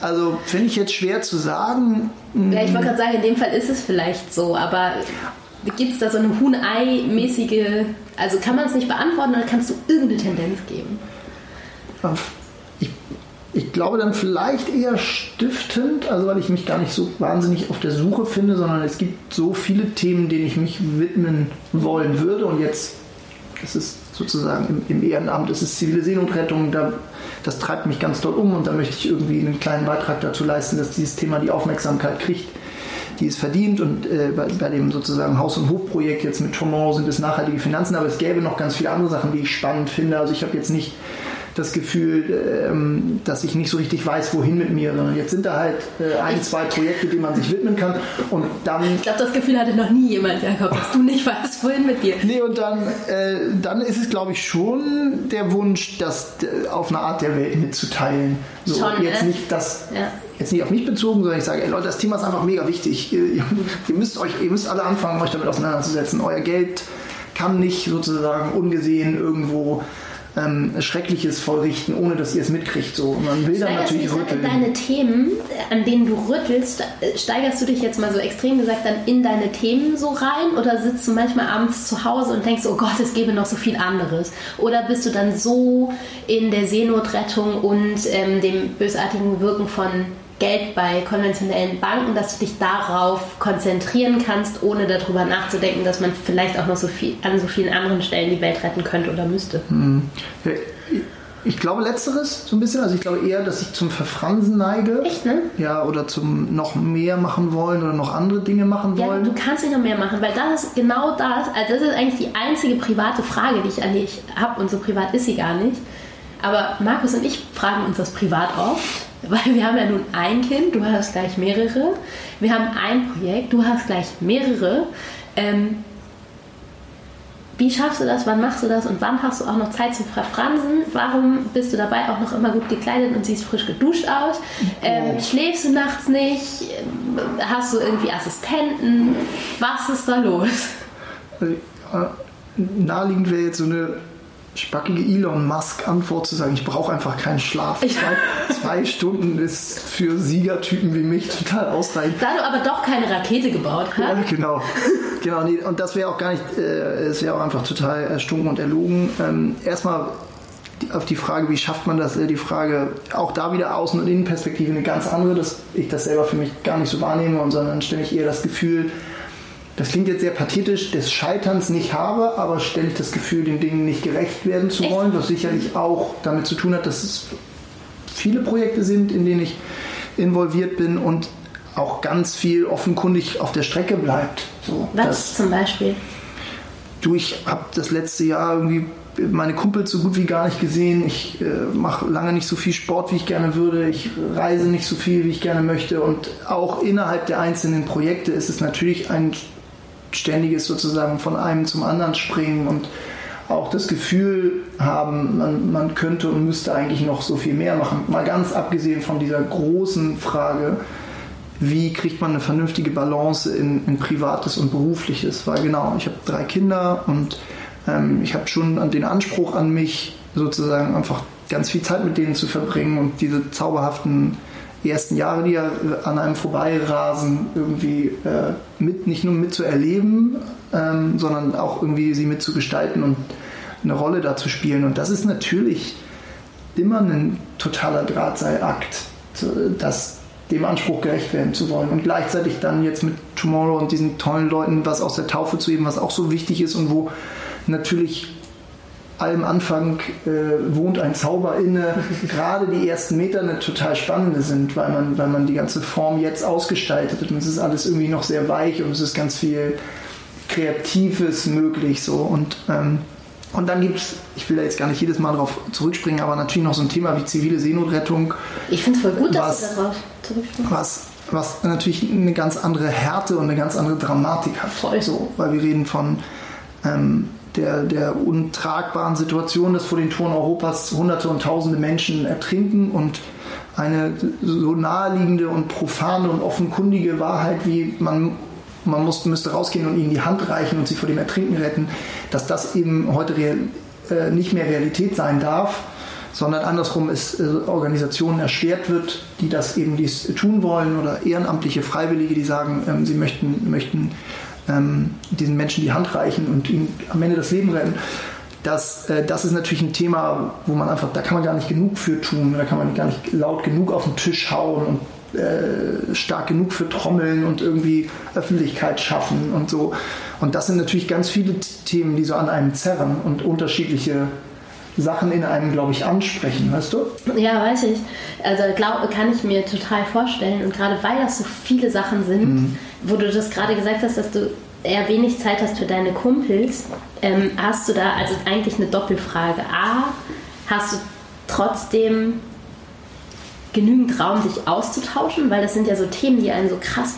Also, finde ich jetzt schwer zu sagen. Ja, ich wollte gerade sagen, in dem Fall ist es vielleicht so, aber gibt es da so eine Huhn-Ei-mäßige. Also, kann man es nicht beantworten oder kannst du irgendeine Tendenz geben? Ich glaube dann vielleicht eher stiftend, also weil ich mich gar nicht so wahnsinnig auf der Suche finde, sondern es gibt so viele Themen, denen ich mich widmen wollen würde. Und jetzt ist es sozusagen im, im Ehrenamt, es ist zivile Seenotrettung, da, das treibt mich ganz doll um und da möchte ich irgendwie einen kleinen Beitrag dazu leisten, dass dieses Thema die Aufmerksamkeit kriegt, die es verdient. Und äh, bei, bei, dem sozusagen Haus- und Hofprojekt jetzt mit Tomorrow sind es nachhaltige Finanzen, aber es gäbe noch ganz viele andere Sachen, die ich spannend finde, also ich habe jetzt nicht das Gefühl, ähm, dass ich nicht so richtig weiß, wohin mit mir, sondern jetzt sind da halt äh, ein, zwei Projekte, denen man sich widmen kann und dann... Ich glaube, das Gefühl hatte noch nie jemand, Jakob, dass du nicht weißt, wohin mit dir. Nee, und dann, äh, dann ist es, glaube ich, schon der Wunsch, das äh, auf eine Art der Welt mitzuteilen. So, Schon, jetzt ne? nicht das... Ja. Jetzt nicht auf mich bezogen, sondern ich sage, ey Leute, das Thema ist einfach mega wichtig. *laughs* Ihr, ihr müsst euch, ihr müsst alle anfangen, euch damit auseinanderzusetzen. Euer Geld kann nicht sozusagen ungesehen irgendwo ähm, Schreckliches vollrichten, ohne dass ihr es mitkriegt. So. Man will dann du natürlich in rütteln. deine Themen, äh, an denen du rüttelst, äh, steigerst du dich jetzt mal so extrem gesagt dann in deine Themen so rein oder sitzt du manchmal abends zu Hause und denkst, oh Gott, es gäbe noch so viel anderes? Oder bist du dann so in der Seenotrettung und ähm, dem bösartigen Wirken von Geld bei konventionellen Banken, dass du dich darauf konzentrieren kannst, ohne darüber nachzudenken, dass man vielleicht auch noch so viel an so vielen anderen Stellen die Welt retten könnte oder müsste. Ich glaube letzteres so ein bisschen, also ich glaube eher, dass ich zum Verfransen neige. Echt, ne? Ja, oder zum noch mehr machen wollen oder noch andere Dinge machen Ja, wollen. du kannst nicht noch mehr machen, weil das ist genau das, also das ist eigentlich die einzige private Frage, die ich an dich habe und so privat ist sie gar nicht. Aber Markus und ich fragen uns das privat oft, weil wir haben ja nun ein Kind, du hast gleich mehrere. Wir haben ein Projekt, du hast gleich mehrere. Ähm, wie schaffst du das? Wann machst du das? Und wann hast du auch noch Zeit zum Verfransen? Warum bist du dabei auch noch immer gut gekleidet und siehst frisch geduscht aus? Ähm, schläfst du nachts nicht? Hast du irgendwie Assistenten? Was ist da los? Also, äh, naheliegend wäre jetzt so eine spackige Elon Musk-Antwort zu sagen, ich brauche einfach keinen Schlaf. Ich- Zwei, zwei Stunden ist für Siegertypen wie mich total ausreichend. Da du aber doch keine Rakete gebaut Ja, hast, genau. genau nee, und das wäre auch gar nicht, äh, es wäre auch einfach total erstunken und erlogen. Ähm, erstmal auf die Frage, wie schafft man das, äh, die Frage, auch da wieder Außen- und Innenperspektive eine ganz andere, dass ich das selber für mich gar nicht so wahrnehme, und sondern ständig eher das Gefühl, das klingt jetzt sehr pathetisch, des Scheiterns nicht habe, aber ständig das Gefühl, den Dingen nicht gerecht werden zu Echt? wollen, was sicherlich auch damit zu tun hat, dass es viele Projekte sind, in denen ich involviert bin und auch ganz viel offenkundig auf der Strecke bleibt. So, was zum Beispiel? du, ich habe das letzte Jahr irgendwie meine Kumpels so gut wie gar nicht gesehen. Ich äh, mache lange nicht so viel Sport, wie ich gerne würde. Ich reise nicht so viel, wie ich gerne möchte. Und auch innerhalb der einzelnen Projekte ist es natürlich ein ständiges sozusagen von einem zum anderen springen und auch das Gefühl haben, man, man könnte und müsste eigentlich noch so viel mehr machen. Mal ganz abgesehen von dieser großen Frage, wie kriegt man eine vernünftige Balance in, in Privates und Berufliches? Weil genau, ich habe drei Kinder und ähm, ich habe schon den Anspruch an mich, sozusagen einfach ganz viel Zeit mit denen zu verbringen und diese zauberhaften ersten Jahre, die ja an einem vorbeirasen, irgendwie äh, mit, nicht nur mitzuerleben, ähm, sondern auch irgendwie sie mitzugestalten und eine Rolle da zu spielen. Und das ist natürlich immer ein totaler Drahtseilakt, das dem Anspruch gerecht werden zu wollen. Und gleichzeitig dann jetzt mit Tomorrow und diesen tollen Leuten was aus der Taufe zu heben, was auch so wichtig ist und wo natürlich allem Anfang äh, wohnt ein Zauber inne. Gerade die ersten Meter eine total spannende sind, weil man, weil man die ganze Form jetzt ausgestaltet und es ist alles irgendwie noch sehr weich und es ist ganz viel Kreatives möglich so und ähm, und dann gibt es, ich will da jetzt gar nicht jedes Mal drauf zurückspringen, aber natürlich noch so ein Thema wie zivile Seenotrettung, Ich finde es voll gut, dass Was? du darauf zurückspringst. was, was natürlich eine ganz andere Härte und eine ganz andere Dramatik hat. Voll. So, weil wir reden von ähm, der, der untragbaren Situation, dass vor den Toren Europas Hunderte und Tausende Menschen ertrinken und eine so naheliegende und profane und offenkundige Wahrheit, wie man, man muss, müsste rausgehen und ihnen die Hand reichen und sie vor dem Ertrinken retten, dass das eben heute real, äh, nicht mehr Realität sein darf, sondern andersrum es äh, Organisationen erschwert wird, die das eben dies tun wollen oder ehrenamtliche Freiwillige, die sagen, ähm, sie möchten, möchten ähm, diesen Menschen die Hand reichen und ihnen am Ende das Leben retten. Das, äh, das ist natürlich ein Thema, wo man einfach, da kann man gar nicht genug für tun, da kann man gar nicht laut genug auf den Tisch hauen und äh, stark genug für trommeln und irgendwie Öffentlichkeit schaffen und so. Und das sind natürlich ganz viele Themen, die so an einem zerren und unterschiedliche Sachen in einem, glaube ich, ansprechen, weißt du? Ja, weiß ich. Also glaub, kann ich mir total vorstellen. Und gerade weil das so viele Sachen sind, Mhm. Wo du das gerade gesagt hast, dass du eher wenig Zeit hast für deine Kumpels, ähm, hast du da also eigentlich eine Doppelfrage. A, hast du trotzdem genügend Raum, sich auszutauschen, weil das sind ja so Themen, die einen so krass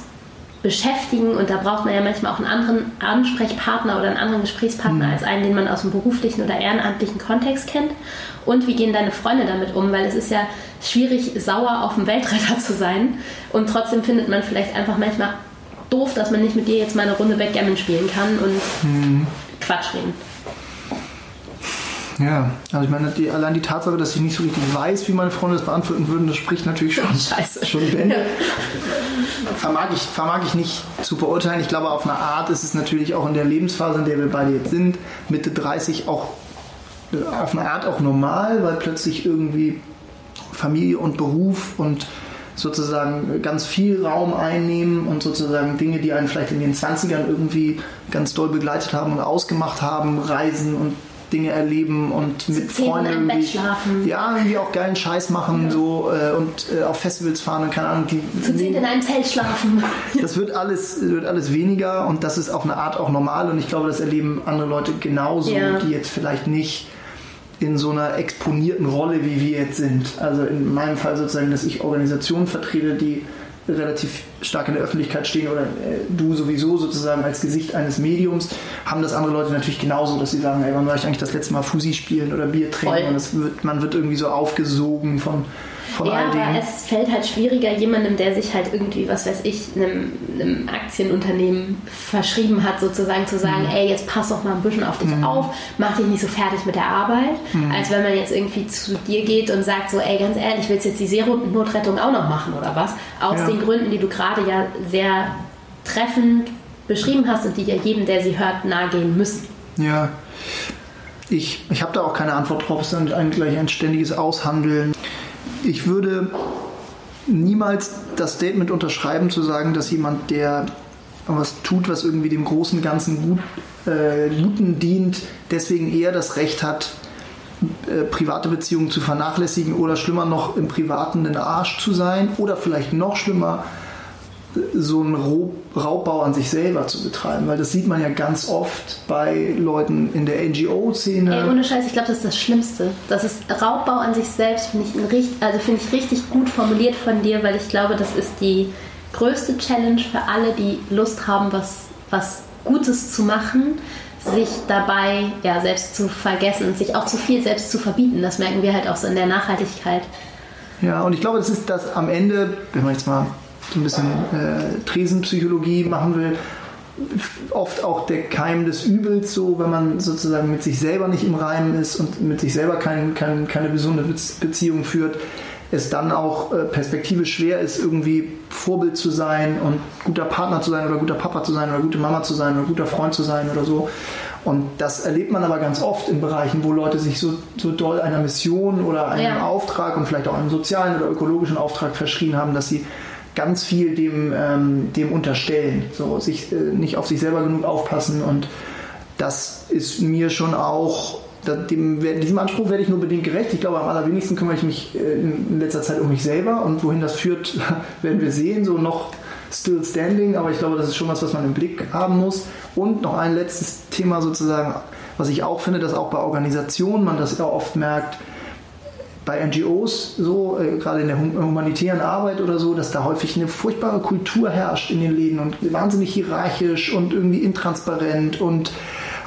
beschäftigen und da braucht man ja manchmal auch einen anderen Ansprechpartner oder einen anderen Gesprächspartner mhm. als einen, den man aus dem beruflichen oder ehrenamtlichen Kontext kennt. Und wie gehen deine Freunde damit um? Weil es ist ja schwierig, sauer auf dem Weltretter *laughs* zu sein und trotzdem findet man vielleicht einfach manchmal doof, dass man nicht mit dir jetzt mal eine Runde Backgammon spielen kann und mhm. Quatsch reden. Ja, also ich meine, die, allein die Tatsache, dass ich nicht so richtig weiß, wie meine Freunde das beantworten würden, das spricht natürlich schon, *laughs* Scheiße. schon Bände. Ja. *laughs* Vermag, ich, vermag ich nicht zu beurteilen. Ich glaube, auf eine Art ist es natürlich auch in der Lebensphase, in der wir beide jetzt sind, Mitte 30 auch äh, auf eine Art auch normal, weil plötzlich irgendwie Familie und Beruf und sozusagen ganz viel Raum einnehmen und sozusagen Dinge, die einen vielleicht in den 20ern irgendwie ganz doll begleitet haben und ausgemacht haben, Reisen und Dinge erleben und mit Freunden irgendwie, ja, irgendwie auch geilen Scheiß machen ja. so, äh, und äh, auf Festivals fahren und keine Ahnung. Die, Zu zehn in einem Zelt schlafen. *laughs* Das wird alles, wird alles weniger und das ist auf eine Art auch normal und ich glaube, das erleben andere Leute genauso, ja. die jetzt vielleicht nicht in so einer exponierten Rolle, wie wir jetzt sind. Also in meinem Fall sozusagen, dass ich Organisationen vertrete, die relativ stark in der Öffentlichkeit stehen oder äh, du sowieso sozusagen als Gesicht eines Mediums, haben das andere Leute natürlich genauso, dass sie sagen, ey, wann war ich eigentlich das letzte Mal Fusi spielen oder Bier trinken und wird, man wird irgendwie so aufgesogen von von ja, aber es fällt halt schwieriger, jemandem, der sich halt irgendwie, was weiß ich, einem, einem Aktienunternehmen verschrieben hat, sozusagen zu sagen, mhm. ey, jetzt pass doch mal ein bisschen auf dich mhm. auf, mach dich nicht so fertig mit der Arbeit, mhm. als wenn man jetzt irgendwie zu dir geht und sagt so, ey, ganz ehrlich, willst du jetzt die Zero-Notrettung auch noch machen oder was? Aus ja. den Gründen, die du gerade ja sehr treffend beschrieben hast und die ja jedem, der sie hört, nahegehen müssen. Ja, ich, ich habe da auch keine Antwort drauf. Es ist dann eigentlich ein ständiges Aushandeln ich würde niemals das Statement unterschreiben, zu sagen, dass jemand, der was tut, was irgendwie dem großen Ganzen gut, äh, Guten dient, deswegen eher das Recht hat, äh, private Beziehungen zu vernachlässigen oder schlimmer noch im Privaten ein Arsch zu sein oder vielleicht noch schlimmer so einen Raubbau an sich selber zu betreiben, weil das sieht man ja ganz oft bei Leuten in der NGO-Szene. Ey, ohne Scheiß, ich glaube, das ist das Schlimmste. Das ist Raubbau an sich selbst, finde ich, also find ich richtig gut formuliert von dir, weil ich glaube, das ist die größte Challenge für alle, die Lust haben, was, was Gutes zu machen, sich dabei ja, selbst zu vergessen, sich auch zu viel selbst zu verbieten. Das merken wir halt auch so in der Nachhaltigkeit. Ja, und ich glaube, das ist das am Ende, wenn man jetzt mal so ein bisschen äh, Tresenpsychologie machen will, oft auch der Keim des Übels, so wenn man sozusagen mit sich selber nicht im Reinen ist und mit sich selber kein, kein, keine gesunde Beziehung führt, es dann auch äh, perspektivisch schwer ist, irgendwie Vorbild zu sein und guter Partner zu sein oder guter Papa zu sein oder gute Mama zu sein oder guter Freund zu sein oder so. Und das erlebt man aber ganz oft in Bereichen, wo Leute sich so, so doll einer Mission oder einem ja. Auftrag und vielleicht auch einem sozialen oder ökologischen Auftrag verschrien haben, dass sie ganz viel dem, ähm, dem unterstellen, so sich äh, nicht auf sich selber genug aufpassen und das ist mir schon auch dem, diesem Anspruch werde ich nur bedingt gerecht. Ich glaube, am allerwenigsten kümmere ich mich äh, in letzter Zeit um mich selber und wohin das führt, *laughs* werden wir sehen. So noch still standing, aber ich glaube, das ist schon was, was man im Blick haben muss. Und noch ein letztes Thema sozusagen, was ich auch finde, dass auch bei Organisationen man das ja oft merkt, bei NGOs so, äh, gerade in der humanitären Arbeit oder so, dass da häufig eine furchtbare Kultur herrscht in den Läden und wahnsinnig hierarchisch und irgendwie intransparent und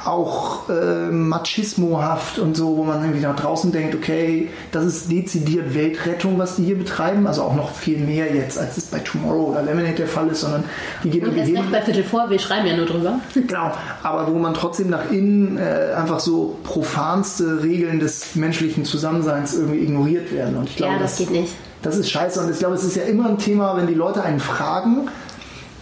auch äh, machismohaft und so, wo man irgendwie nach draußen denkt, okay, das ist dezidiert Weltrettung, was die hier betreiben, also auch noch viel mehr jetzt, als es bei Tomorrow oder Lemonade der Fall ist, sondern die gehen Und jetzt nicht bei Viertel vor, wir schreiben ja nur drüber. *laughs* Genau, aber wo man trotzdem nach innen äh, einfach so profanste Regeln des menschlichen Zusammenseins irgendwie ignoriert werden. Und ich glaube, ja, das, das geht nicht. Das ist scheiße und ich glaube, es ist ja immer ein Thema, wenn die Leute einen fragen,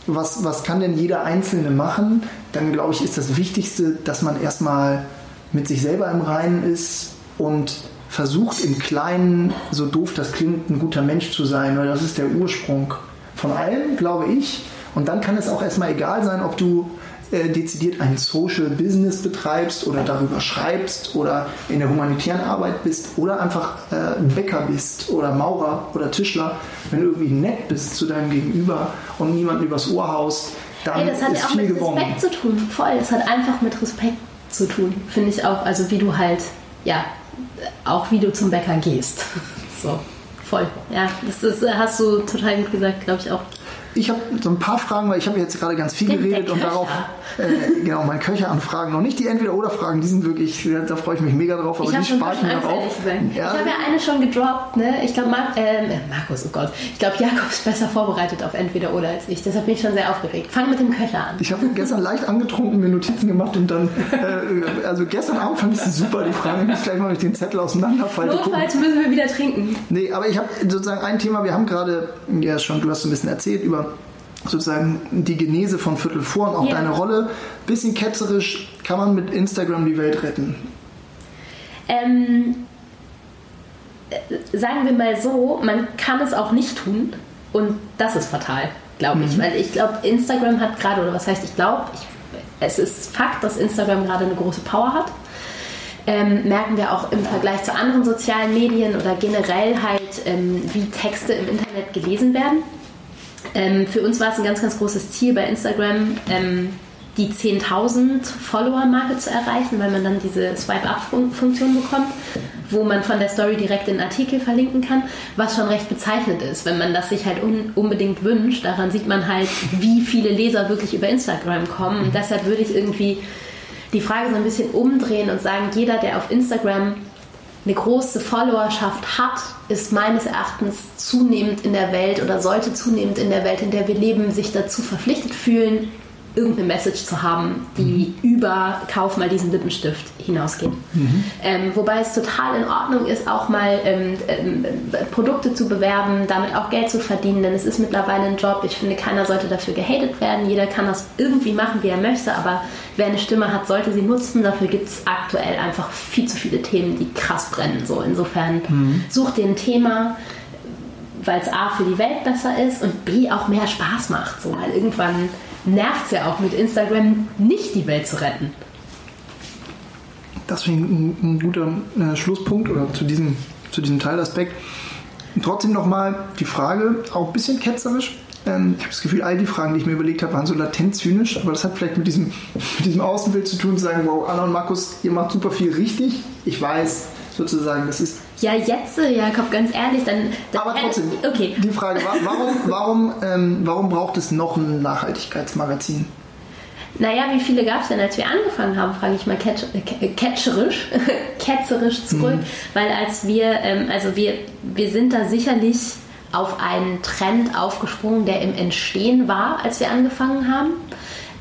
was, was kann denn jeder Einzelne machen, dann glaube ich, ist das Wichtigste, dass man erstmal mit sich selber im Reinen ist und versucht im Kleinen, so doof das klingt, ein guter Mensch zu sein, weil das ist der Ursprung von allem, glaube ich. Und dann kann es auch erstmal egal sein, ob du äh, dezidiert ein Social Business betreibst oder darüber schreibst oder in der humanitären Arbeit bist oder einfach äh, Bäcker bist oder Maurer oder Tischler, wenn du irgendwie nett bist zu deinem Gegenüber und niemanden übers Ohr haust, dann hey, das hat ist ja auch viel mit gewonnen. Respekt zu tun, voll. Das hat einfach mit Respekt zu tun, finde ich auch. Also wie du halt, ja, auch wie du zum Bäcker gehst. *laughs* So, voll. Ja, das ist, hast du total gut gesagt, glaube ich auch. Ich habe so ein paar Fragen, weil ich habe jetzt gerade ganz viel Den- geredet und darauf, äh, genau, meine Köcheranfragen. Noch nicht die Entweder-Oder-Fragen, die sind wirklich, da freue ich mich mega drauf, aber Ich die schon spare ich fast mir noch ehrlich auf. Ich habe ja eine schon gedroppt, ne? Ich glaube, Mar ähm, äh, Markus, oh Gott. Ich glaube, Jakob ist besser vorbereitet auf entweder oder als ich. Deshalb bin ich schon sehr aufgeregt. Fang mit dem Köcher an. Ich habe gestern leicht angetrunken mir Notizen gemacht und dann, äh, also gestern Abend fand ich sie super, die Fragen. Ich muss gleich mal durch den Zettel auseinanderfalten. Notfalls müssen wir wieder trinken. Nee, aber ich habe sozusagen ein Thema, wir haben gerade, ja schon, du hast ein bisschen erzählt über sozusagen die Genese von Viertel vor und auch Ja. deine Rolle. Bisschen ketzerisch, kann man mit Instagram die Welt retten? Ähm, äh, sagen wir mal so, man kann es auch nicht tun und das ist fatal, glaube ich. Weil ich glaube, Instagram hat gerade, oder was heißt ich glaube, es ist Fakt, dass Instagram gerade eine große Power hat. Ähm, merken wir auch im Vergleich zu anderen sozialen Medien oder generell halt, ähm, wie Texte im Internet gelesen werden. Ähm, für uns war es ein ganz, ganz großes Ziel bei Instagram, ähm, die 10.000 Follower-Marke zu erreichen, weil man dann diese Swipe-Up-Funktion bekommt, wo man von der Story direkt den Artikel verlinken kann, was schon recht bezeichnet ist, wenn man das sich halt un unbedingt wünscht. Daran sieht man halt, wie viele Leser wirklich über Instagram kommen. Und deshalb würde ich irgendwie die Frage so ein bisschen umdrehen und sagen, jeder, der auf Instagram eine große Followerschaft hat, ist meines Erachtens zunehmend in der Welt oder sollte zunehmend in der Welt, in der wir leben, sich dazu verpflichtet fühlen, irgendeine Message zu haben, die über Kauf mal diesen Lippenstift hinausgeht. Ähm, wobei es total in Ordnung ist, auch mal ähm, ähm, Produkte zu bewerben, damit auch Geld zu verdienen, denn es ist mittlerweile ein Job. Ich finde, keiner sollte dafür gehatet werden. Jeder kann das irgendwie machen, wie er möchte, aber wer eine Stimme hat, sollte sie nutzen. Dafür gibt es aktuell einfach viel zu viele Themen, die krass brennen. So insofern such dir ein Thema, weil es A für die Welt besser ist und B auch mehr Spaß macht. So, weil irgendwann nervt es ja auch mit Instagram nicht die Welt zu retten. Das finde ich ein, ein guter äh, Schlusspunkt oder zu diesem, zu diesem Teilaspekt. Trotzdem nochmal die Frage, auch ein bisschen ketzerisch. Ähm, ich habe das Gefühl, all die Fragen, die ich mir überlegt habe, waren so latent zynisch, aber das hat vielleicht mit diesem, *laughs* mit diesem Außenbild zu tun, zu sagen, wow, Anna und Markus, ihr macht super viel richtig. Ich weiß, sozusagen, das ist. Ja, jetzt, Jakob, ganz ehrlich, dann. dann Aber trotzdem, Okay. die Frage, wa- warum, warum, ähm, warum braucht es noch ein Nachhaltigkeitsmagazin? Naja, wie viele gab es denn, als wir angefangen haben, frage ich mal catch, äh, ke- *laughs* ketzerisch, zurück. Weil als wir, ähm, also wir, wir sind da sicherlich auf einen Trend aufgesprungen, der im Entstehen war, als wir angefangen haben.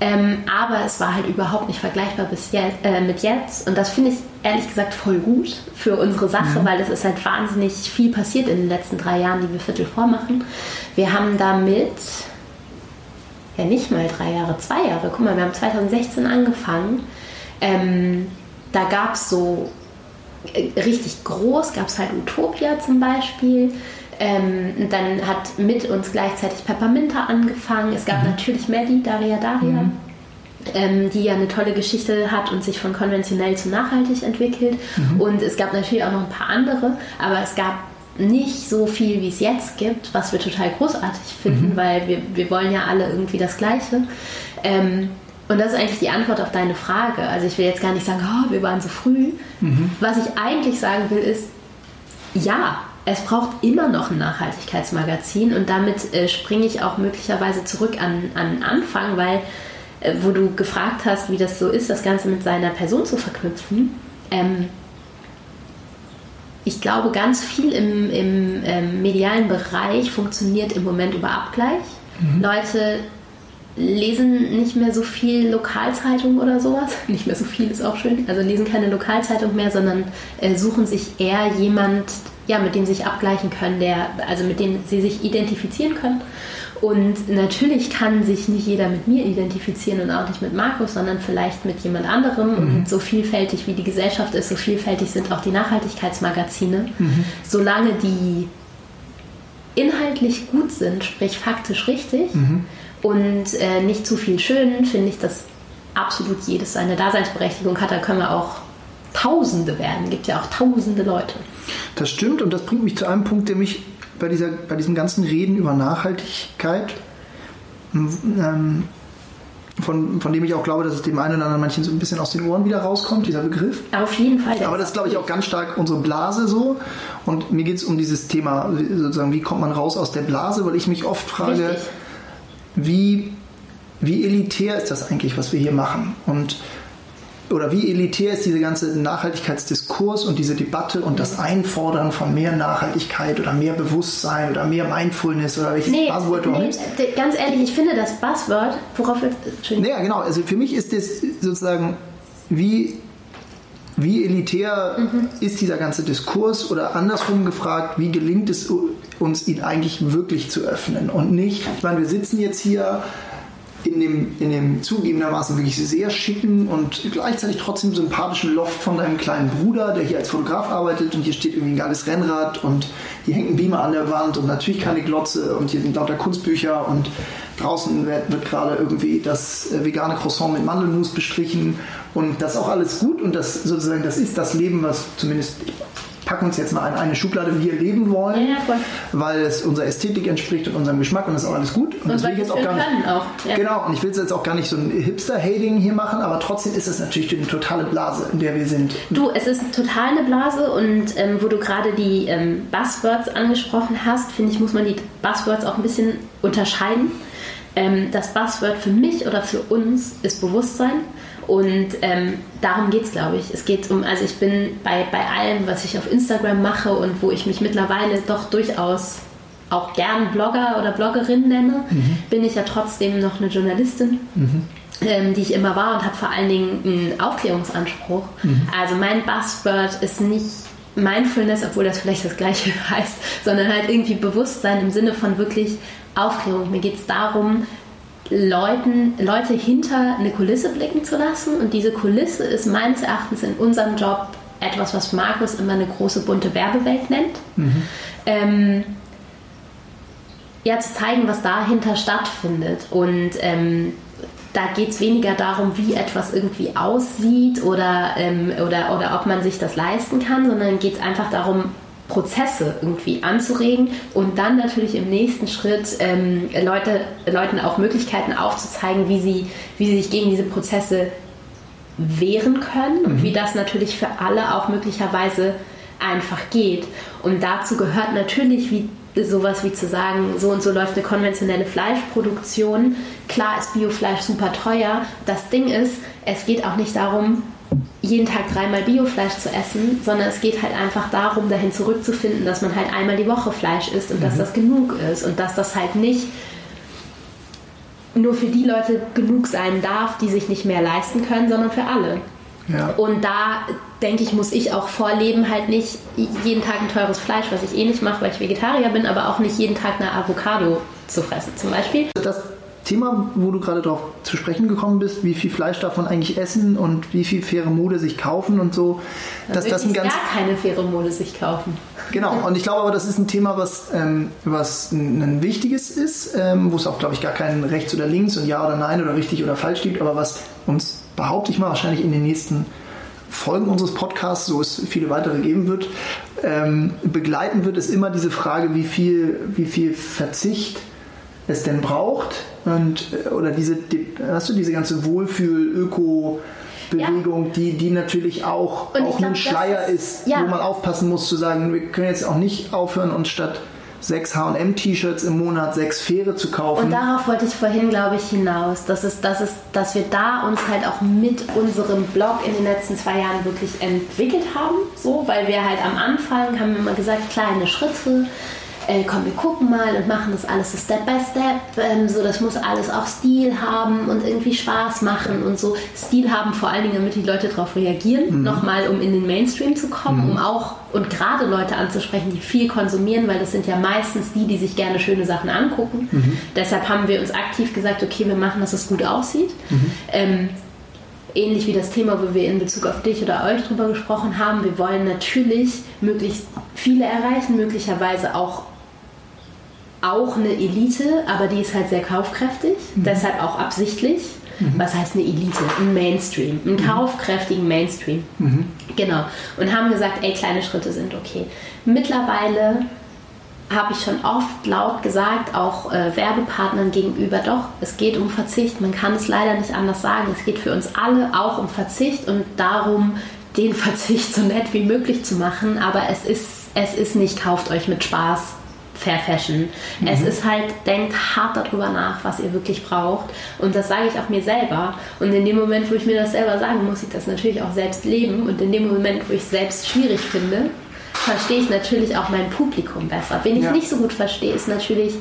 Ähm, aber es war halt überhaupt nicht vergleichbar bis jetzt, äh, mit jetzt. Und das finde ich ehrlich gesagt voll gut für unsere Sache, weil es ist halt wahnsinnig viel passiert in den letzten drei Jahren, die wir Viertel vormachen. Wir haben damit ja nicht mal drei Jahre, zwei Jahre. Guck mal, wir haben 2016 angefangen. Ähm, da gab es so äh, richtig groß, gab es halt Utopia zum Beispiel. Ähm, dann hat mit uns gleichzeitig Pepperminta angefangen. Es gab natürlich Maddie, Daria Daria. Ähm, die ja eine tolle Geschichte hat und sich von konventionell zu nachhaltig entwickelt. Und es gab natürlich auch noch ein paar andere, aber es gab nicht so viel, wie es jetzt gibt, was wir total großartig finden, weil wir, wir wollen ja alle irgendwie das Gleiche. Ähm, und das ist eigentlich die Antwort auf deine Frage. Also ich will jetzt gar nicht sagen, oh, wir waren so früh. Was ich eigentlich sagen will, ist, ja, es braucht immer noch ein Nachhaltigkeitsmagazin und damit äh, springe ich auch möglicherweise zurück an, an den Anfang, weil äh, wo du gefragt hast, wie das so ist, das Ganze mit seiner Person zu verknüpfen. Ähm, ich glaube, ganz viel im, im ähm, medialen Bereich funktioniert im Moment über Abgleich. Leute lesen nicht mehr so viel Lokalzeitung oder sowas. *laughs* Nicht mehr so viel ist auch schön. Also lesen keine Lokalzeitung mehr, sondern äh, suchen sich eher jemand, ja, mit dem sie sich abgleichen können, der, also mit dem sie sich identifizieren können. Und natürlich kann sich nicht jeder mit mir identifizieren und auch nicht mit Markus, sondern vielleicht mit jemand anderem. Und so vielfältig wie die Gesellschaft ist, so vielfältig sind auch die Nachhaltigkeitsmagazine. Solange die inhaltlich gut sind, sprich faktisch richtig und äh, nicht zu viel schön, finde ich, dass absolut jedes seine Daseinsberechtigung hat. Da können wir auch Tausende werden. Gibt ja auch tausende Leute. Das stimmt und das bringt mich zu einem Punkt, der mich bei, dieser, bei diesem ganzen Reden über Nachhaltigkeit ähm, von, von dem ich auch glaube, dass es dem einen oder anderen manchen so ein bisschen aus den Ohren wieder rauskommt, dieser Begriff. Auf jeden Fall. Aber das ist, glaube ich, auch ganz stark unsere Blase so. Und mir geht es um dieses Thema, sozusagen, wie kommt man raus aus der Blase, weil ich mich oft frage, Richtig. wie, wie elitär ist das eigentlich, was wir hier machen? Und oder wie elitär ist dieser ganze Nachhaltigkeitsdiskurs und diese Debatte und das Einfordern von mehr Nachhaltigkeit oder mehr Bewusstsein oder mehr Mindfulness oder welches Nee, Buzzword du nee, nimmst? ganz ehrlich, ich finde das Buzzword, worauf wir. Naja, genau. Also für mich ist das sozusagen, wie, wie elitär ist dieser ganze Diskurs oder andersrum gefragt, wie gelingt es uns, ihn eigentlich wirklich zu öffnen und nicht, ich meine, wir sitzen jetzt hier in dem, in dem zugegebenermaßen wirklich sehr schicken und gleichzeitig trotzdem sympathischen Loft von deinem kleinen Bruder, der hier als Fotograf arbeitet und hier steht irgendwie ein geiles Rennrad und hier hängt ein Beamer an der Wand und natürlich keine Glotze und hier sind lauter Kunstbücher und draußen wird, wird gerade irgendwie das äh, vegane Croissant mit Mandelmus bestrichen und das ist auch alles gut und das sozusagen, das ist das Leben, was zumindest packen uns jetzt mal in eine Schublade, wie wir leben wollen, Ja, weil es unserer Ästhetik entspricht und unserem Geschmack und das ist auch alles gut. Und, Und das will ich jetzt auch gar nicht. auch. Ja. Genau, und ich will jetzt auch gar nicht so ein Hipster-Hating hier machen, aber trotzdem ist es natürlich eine totale Blase, in der wir sind. Du, es ist total eine Blase und ähm, wo du gerade die ähm, Buzzwords angesprochen hast, finde ich, muss man die Buzzwords auch ein bisschen unterscheiden. Ähm, das Buzzword für mich oder für uns ist Bewusstsein und ähm, darum geht es, glaube ich. Es geht um, also ich bin bei, bei allem, was ich auf Instagram mache und wo ich mich mittlerweile doch durchaus auch gern Blogger oder Bloggerin nenne, bin ich ja trotzdem noch eine Journalistin ähm, die ich immer war und habe vor allen Dingen einen Aufklärungsanspruch. Also mein Buzzword ist nicht Mindfulness, obwohl das vielleicht das gleiche *laughs* heißt, sondern halt irgendwie Bewusstsein im Sinne von wirklich Aufklärung. Mir geht es darum, Leuten, Leute hinter eine Kulisse blicken zu lassen und diese Kulisse ist meines Erachtens in unserem Job etwas, was Markus immer eine große bunte Werbewelt nennt. Ähm, ja, zu zeigen, was dahinter stattfindet. Und ähm, da geht es weniger darum, wie etwas irgendwie aussieht oder, ähm, oder, oder ob man sich das leisten kann, sondern geht es einfach darum, Prozesse irgendwie anzuregen und dann natürlich im nächsten Schritt ähm, Leute, Leuten auch Möglichkeiten aufzuzeigen, wie sie, wie sie sich gegen diese Prozesse wehren können und wie das natürlich für alle auch möglicherweise einfach geht. Und dazu gehört natürlich wie sowas wie zu sagen, so und so läuft eine konventionelle Fleischproduktion. Klar ist Biofleisch super teuer. Das Ding ist, es geht auch nicht darum, jeden Tag dreimal Biofleisch zu essen, sondern es geht halt einfach darum, dahin zurückzufinden, dass man halt einmal die Woche Fleisch isst und dass das genug ist und dass das halt nicht nur für die Leute genug sein darf, die sich nicht mehr leisten können, sondern für alle. Ja. Und da denke ich, muss ich auch vorleben, halt nicht jeden Tag ein teures Fleisch, was ich eh nicht mache, weil ich Vegetarier bin, aber auch nicht jeden Tag eine Avocado zu fressen, zum Beispiel. Das Thema, wo du gerade drauf zu sprechen gekommen bist, wie viel Fleisch darf man eigentlich essen und wie viel faire Mode sich kaufen und so, dass das ein ganz gar keine faire Mode sich kaufen. Genau, und ich glaube aber, das ist ein Thema, was, ähm, was ein, ein wichtiges ist, ähm, wo es auch, glaube ich, gar keinen rechts oder links und ja oder nein oder richtig oder falsch gibt, aber was uns, behaupte ich mal, wahrscheinlich in den nächsten Folgen unseres Podcasts, so es viele weitere geben wird, ähm, begleiten wird, ist immer diese Frage, wie viel, wie viel Verzicht es denn braucht und äh, oder diese, die, hast du diese ganze Wohlfühl, Öko Bewegung, die, die natürlich auch, Und auch glaub, ein Schleier ist- ist, ja. wo man aufpassen muss zu sagen, wir können jetzt auch nicht aufhören, uns statt sechs H&M-T-Shirts im Monat sechs Faire zu kaufen. Und darauf wollte ich vorhin, glaube ich, hinaus. Das ist, das ist, dass wir da uns halt auch mit unserem Blog in den letzten zwei Jahren wirklich entwickelt haben. So, weil wir halt am Anfang haben wir immer gesagt, kleine Schritte. Äh, komm, wir gucken mal und machen das alles so Step by Step. Ähm, so, das muss alles auch Stil haben und irgendwie Spaß machen und so. Stil haben vor allen Dingen, damit die Leute darauf reagieren. Nochmal, um in den Mainstream zu kommen, um auch und gerade Leute anzusprechen, die viel konsumieren, weil das sind ja meistens die, die sich gerne schöne Sachen angucken. Deshalb haben wir uns aktiv gesagt, okay, wir machen, dass es gut aussieht. Ähm, ähnlich wie das Thema, wo wir in Bezug auf dich oder euch drüber gesprochen haben. Wir wollen natürlich möglichst viele erreichen, möglicherweise auch auch eine Elite, aber die ist halt sehr kaufkräftig, deshalb auch absichtlich. Was heißt eine Elite? Ein Mainstream, einen kaufkräftigen Mainstream. Genau. Und haben gesagt, ey, kleine Schritte sind okay. Mittlerweile habe ich schon oft laut gesagt, auch äh, Werbepartnern gegenüber, doch, es geht um Verzicht. Man kann es leider nicht anders sagen. Es geht für uns alle auch um Verzicht und darum, den *laughs* Verzicht so nett wie möglich zu machen. Aber es ist, es ist nicht, kauft euch mit Spaß Fair Fashion. Mhm. Es ist halt, denkt hart darüber nach, was ihr wirklich braucht. Und das sage ich auch mir selber. Und in dem Moment, wo ich mir das selber sage, muss ich das natürlich auch selbst leben. Und in dem Moment, wo ich es selbst schwierig finde, verstehe ich natürlich auch mein Publikum besser. Wen ich ja. nicht so gut verstehe, ist natürlich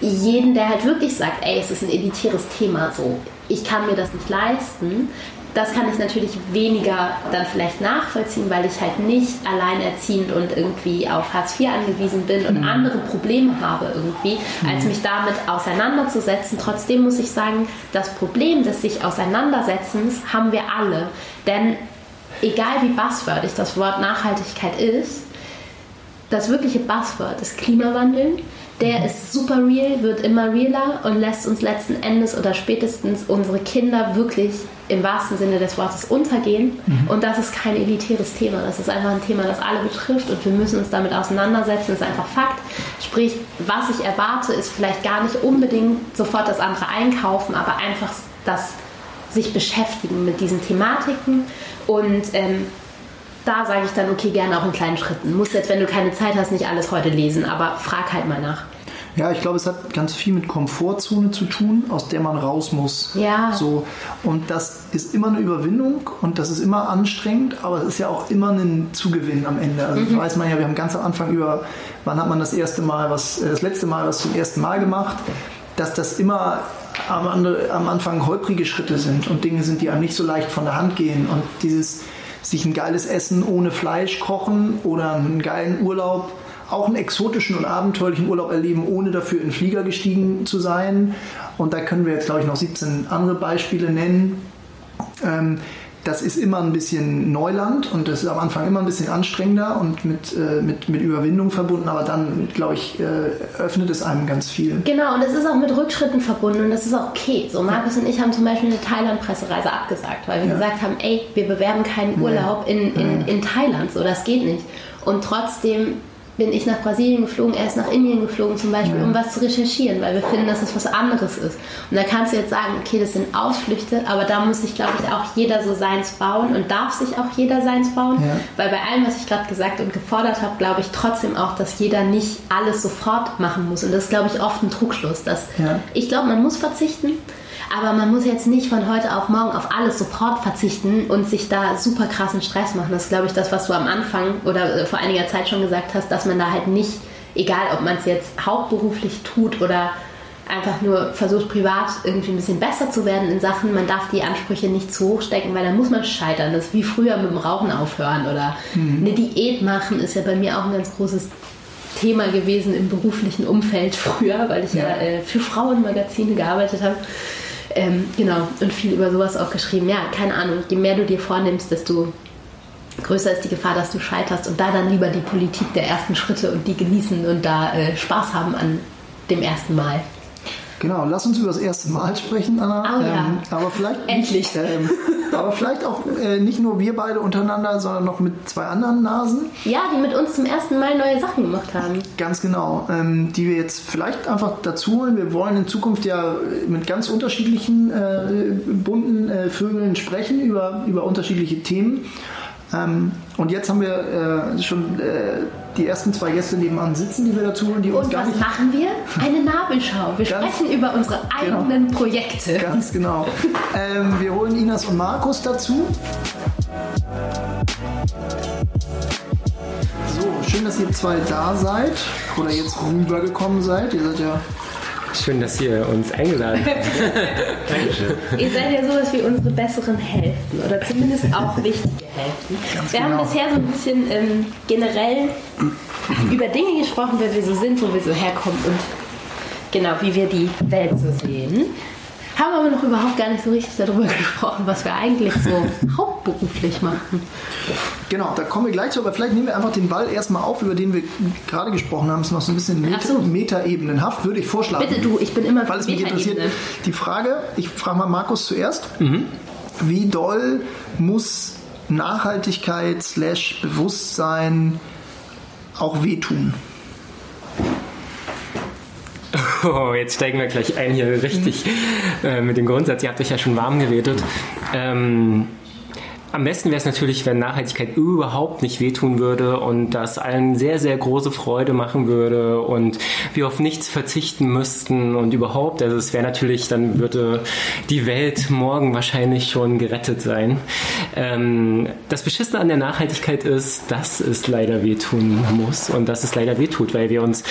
jeden, der halt wirklich sagt, ey, es ist ein elitäres Thema, so, ich kann mir das nicht leisten. Das kann ich natürlich weniger dann vielleicht nachvollziehen, weil ich halt nicht alleinerziehend und irgendwie auf Hartz IV angewiesen bin und mhm. andere Probleme habe irgendwie, als mhm. mich damit auseinanderzusetzen. Trotzdem muss ich sagen, das Problem des sich Auseinandersetzens haben wir alle. Denn egal wie buzzwordig das Wort Nachhaltigkeit ist, das wirkliche Buzzword ist Klimawandel. Der ist super real, wird immer realer und lässt uns letzten Endes oder spätestens unsere Kinder wirklich im wahrsten Sinne des Wortes untergehen. Mhm. Und das ist kein elitäres Thema. Das ist einfach ein Thema, das alle betrifft und wir müssen uns damit auseinandersetzen. Das ist einfach Fakt. Sprich, was ich erwarte, ist vielleicht gar nicht unbedingt sofort das andere einkaufen, aber einfach das sich beschäftigen mit diesen Thematiken und ähm, da sage ich dann, okay, gerne auch in kleinen Schritten. Muss jetzt, wenn du keine Zeit hast, nicht alles heute lesen, aber frag halt mal nach. Ja, ich glaube, es hat ganz viel mit Komfortzone zu tun, aus der man raus muss. Ja. So. Und das ist immer eine Überwindung und das ist immer anstrengend, aber es ist ja auch immer ein Zugewinn am Ende. Also mhm. weiß man ja, wir haben ganz am Anfang über, wann hat man das erste Mal was, äh, das letzte Mal was zum ersten Mal gemacht, dass das immer am, am Anfang holprige Schritte sind und Dinge sind, die einem nicht so leicht von der Hand gehen. Und dieses sich ein geiles Essen ohne Fleisch kochen oder einen geilen Urlaub, auch einen exotischen und abenteuerlichen Urlaub erleben, ohne dafür in den Flieger gestiegen zu sein. Und da können wir jetzt, glaube ich, noch 17 andere Beispiele nennen. Ähm, das ist immer ein bisschen Neuland und das ist am Anfang immer ein bisschen anstrengender und mit, äh, mit, mit Überwindung verbunden, aber dann, glaube ich, äh, öffnet es einem ganz viel. Genau, und es ist auch mit Rückschritten verbunden und das ist auch okay. So, Markus ja. und ich haben zum Beispiel eine Thailand-Pressereise abgesagt, weil wir ja. gesagt haben, ey, wir bewerben keinen Urlaub nee. in, in, in Thailand, so, das geht nicht. Und trotzdem bin ich nach Brasilien geflogen, er ist nach Indien geflogen zum Beispiel, ja. um was zu recherchieren, weil wir finden, dass es was anderes ist. Und da kannst du jetzt sagen, okay, das sind Ausflüchte, aber da muss sich, glaube ich, auch jeder so seins bauen und darf sich auch jeder seins bauen, ja. weil bei allem, was ich gerade gesagt und gefordert habe, glaube ich trotzdem auch, dass jeder nicht alles sofort machen muss. Und das ist, glaube ich, oft ein Trugschluss. Dass ja. Ich glaube, man muss verzichten, aber man muss jetzt nicht von heute auf morgen auf alles sofort verzichten und sich da super krassen Stress machen. Das ist, glaube ich, das, was du am Anfang oder äh, vor einiger Zeit schon gesagt hast, dass man da halt nicht, egal ob man es jetzt hauptberuflich tut oder einfach nur versucht, privat irgendwie ein bisschen besser zu werden in Sachen, man darf die Ansprüche nicht zu hoch stecken, weil dann muss man scheitern. Das ist wie früher mit dem Rauchen aufhören oder mhm. eine Diät machen, ist ja bei mir auch ein ganz großes Thema gewesen im beruflichen Umfeld früher, weil ich ja, ja äh, für Frauenmagazine gearbeitet habe. Ähm, genau, und viel über sowas auch geschrieben. Ja, keine Ahnung, je mehr du dir vornimmst, desto größer ist die Gefahr, dass du scheiterst und da dann lieber die Politik der ersten Schritte und die genießen und da äh, Spaß haben an dem ersten Mal. Genau, lass uns über das erste Mal sprechen, Anna. Oh, ja. ähm, aber vielleicht Endlich. Ähm, aber vielleicht auch äh, nicht nur wir beide untereinander, sondern noch mit zwei anderen Nasen. Ja, die mit uns zum ersten Mal neue Sachen gemacht haben. Ganz genau, ähm, die wir jetzt vielleicht einfach dazu holen. Wir wollen in Zukunft ja mit ganz unterschiedlichen äh, bunten äh, Vögeln sprechen über, über unterschiedliche Themen. Ähm, und jetzt haben wir äh, schon äh, die ersten zwei Gäste nebenan sitzen, die wir dazu holen, die und uns nicht. was machen wir? Eine Nabelschau. Wir *laughs* ganz, sprechen über unsere genau. eigenen genau. Projekte. Ganz genau. ähm, wir holen Inas und Markus dazu. So, schön, dass ihr zwei da seid oder jetzt rübergekommen seid. Ihr seid ja Schön, dass ihr uns eingeladen habt. *laughs* Dankeschön. Ihr seid ja sowas wie unsere besseren Hälften oder zumindest auch wichtige Hälften. Ganz wir genau. haben bisher so ein bisschen ähm, generell über Dinge gesprochen, wer wir so sind, wo wir so herkommen und genau, wie wir die Welt so sehen. Haben aber noch überhaupt gar nicht so richtig darüber *laughs* gesprochen, was wir eigentlich so *laughs* hauptberuflich machen. Genau, da kommen wir gleich zu, aber vielleicht nehmen wir einfach den Ball erstmal auf, über den wir gerade gesprochen haben. Es ist noch so ein bisschen Meta so. metaebenenhaft, würde ich vorschlagen. Bitte du, ich bin immer Weil es mich interessiert. Die Frage, ich frage mal Markus zuerst. Mhm. Wie doll muss Nachhaltigkeit slash Bewusstsein auch wehtun? Oh, jetzt steigen wir gleich ein hier richtig äh, mit dem Grundsatz. Ihr habt euch ja schon warm geredet. Ähm, am besten wäre es natürlich, wenn Nachhaltigkeit überhaupt nicht wehtun würde und das allen sehr, sehr große Freude machen würde und wir auf nichts verzichten müssten und überhaupt. Also es wäre natürlich, dann würde die Welt morgen wahrscheinlich schon gerettet sein. Ähm, das Beschissene an der Nachhaltigkeit ist, dass es leider wehtun muss und dass es leider wehtut, weil wir uns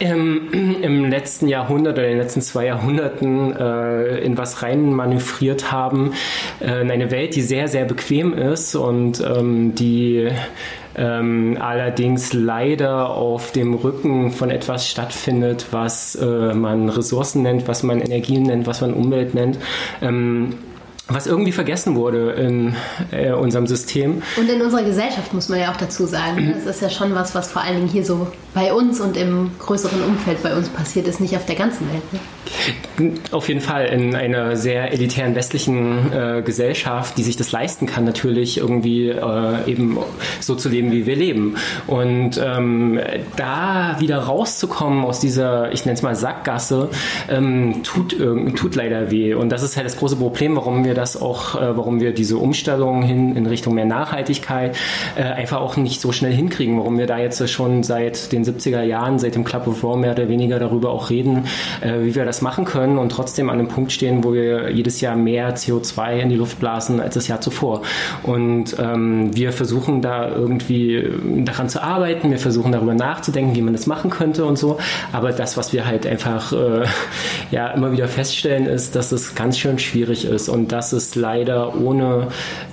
im, im letzten Jahrhundert oder in den letzten zwei Jahrhunderten äh, in was rein manövriert haben, äh, in eine Welt, die sehr, sehr bequem bequem ist und ähm, die ähm, allerdings leider auf dem Rücken von etwas stattfindet, was äh, man Ressourcen nennt, was man Energien nennt, was man Umwelt nennt. Ähm, was irgendwie vergessen wurde in äh, unserem System. Und in unserer Gesellschaft muss man ja auch dazu sagen. Das ist ja schon was, was vor allen Dingen hier so bei uns und im größeren Umfeld bei uns passiert ist, nicht auf der ganzen Welt. Ne? Auf jeden Fall in einer sehr elitären westlichen äh, Gesellschaft, die sich das leisten kann, natürlich irgendwie äh, eben so zu leben, wie wir leben. Und ähm, da wieder rauszukommen aus dieser, ich nenne es mal Sackgasse, ähm, tut, tut leider weh. Und das ist halt das große Problem, warum wir das auch, äh, warum wir diese Umstellung hin in Richtung mehr Nachhaltigkeit äh, einfach auch nicht so schnell hinkriegen, warum wir da jetzt schon seit den 70er Jahren, seit dem Club of Rome mehr oder weniger darüber auch reden, äh, wie wir das machen können und trotzdem an einem Punkt stehen, wo wir jedes Jahr mehr CO2 in die Luft blasen als das Jahr zuvor. Und ähm, wir versuchen da irgendwie daran zu arbeiten, wir versuchen darüber nachzudenken, wie man das machen könnte und so. Aber das, was wir halt einfach äh, ja immer wieder feststellen, ist, dass es ganz schön schwierig ist und dass es leider ohne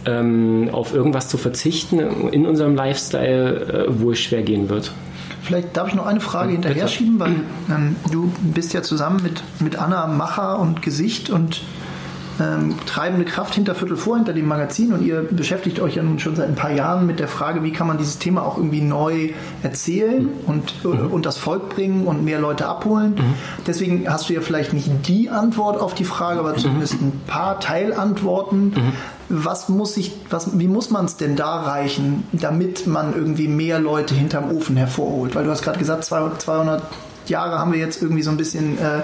ähm, auf irgendwas zu verzichten in unserem Lifestyle äh, wohl schwer gehen wird. Vielleicht darf ich noch eine Frage hinterher schieben, weil ähm, du bist ja zusammen mit, mit Anna Macher und Gesicht und ähm, treibende Kraft hinter Viertel vor, hinter dem Magazin und ihr beschäftigt euch ja nun schon seit ein paar Jahren mit der Frage, wie kann man dieses Thema auch irgendwie neu erzählen und, mhm. und das Volk bringen und mehr Leute abholen. Mhm. Deswegen hast du ja vielleicht nicht die Antwort auf die Frage, aber zumindest ein paar Teilantworten. Mhm. Was muss ich, was, wie muss man es denn da reichen, damit man irgendwie mehr Leute hinterm Ofen hervorholt? Weil du hast gerade gesagt, 200 Jahre haben wir jetzt irgendwie so ein bisschen äh,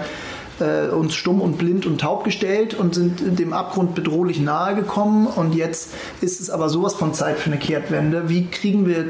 äh, uns stumm und blind und taub gestellt und sind dem Abgrund bedrohlich nahe gekommen. Und jetzt ist es aber sowas von Zeit für eine Kehrtwende. Wie kriegen wir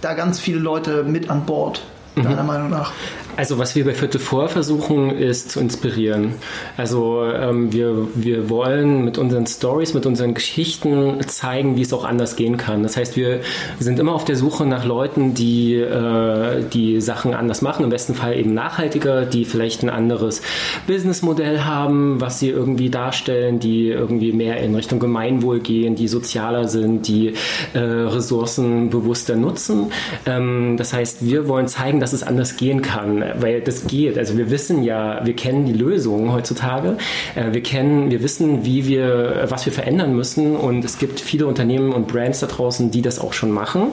da ganz viele Leute mit an Bord, deiner mhm. Meinung nach? Also was wir bei Viertel vor versuchen, ist zu inspirieren. Also ähm, wir, wir wollen mit unseren Stories, mit unseren Geschichten zeigen, wie es auch anders gehen kann. Das heißt, wir sind immer auf der Suche nach Leuten, die äh, die Sachen anders machen, im besten Fall eben nachhaltiger, die vielleicht ein anderes Businessmodell haben, was sie irgendwie darstellen, die irgendwie mehr in Richtung Gemeinwohl gehen, die sozialer sind, die äh, Ressourcen bewusster nutzen. Ähm, das heißt, wir wollen zeigen, dass es anders gehen kann weil das geht. Also wir wissen ja, wir kennen die Lösungen heutzutage. Äh, wir kennen, wir wissen, wie wir, was wir verändern müssen und es gibt viele Unternehmen und Brands da draußen, die das auch schon machen.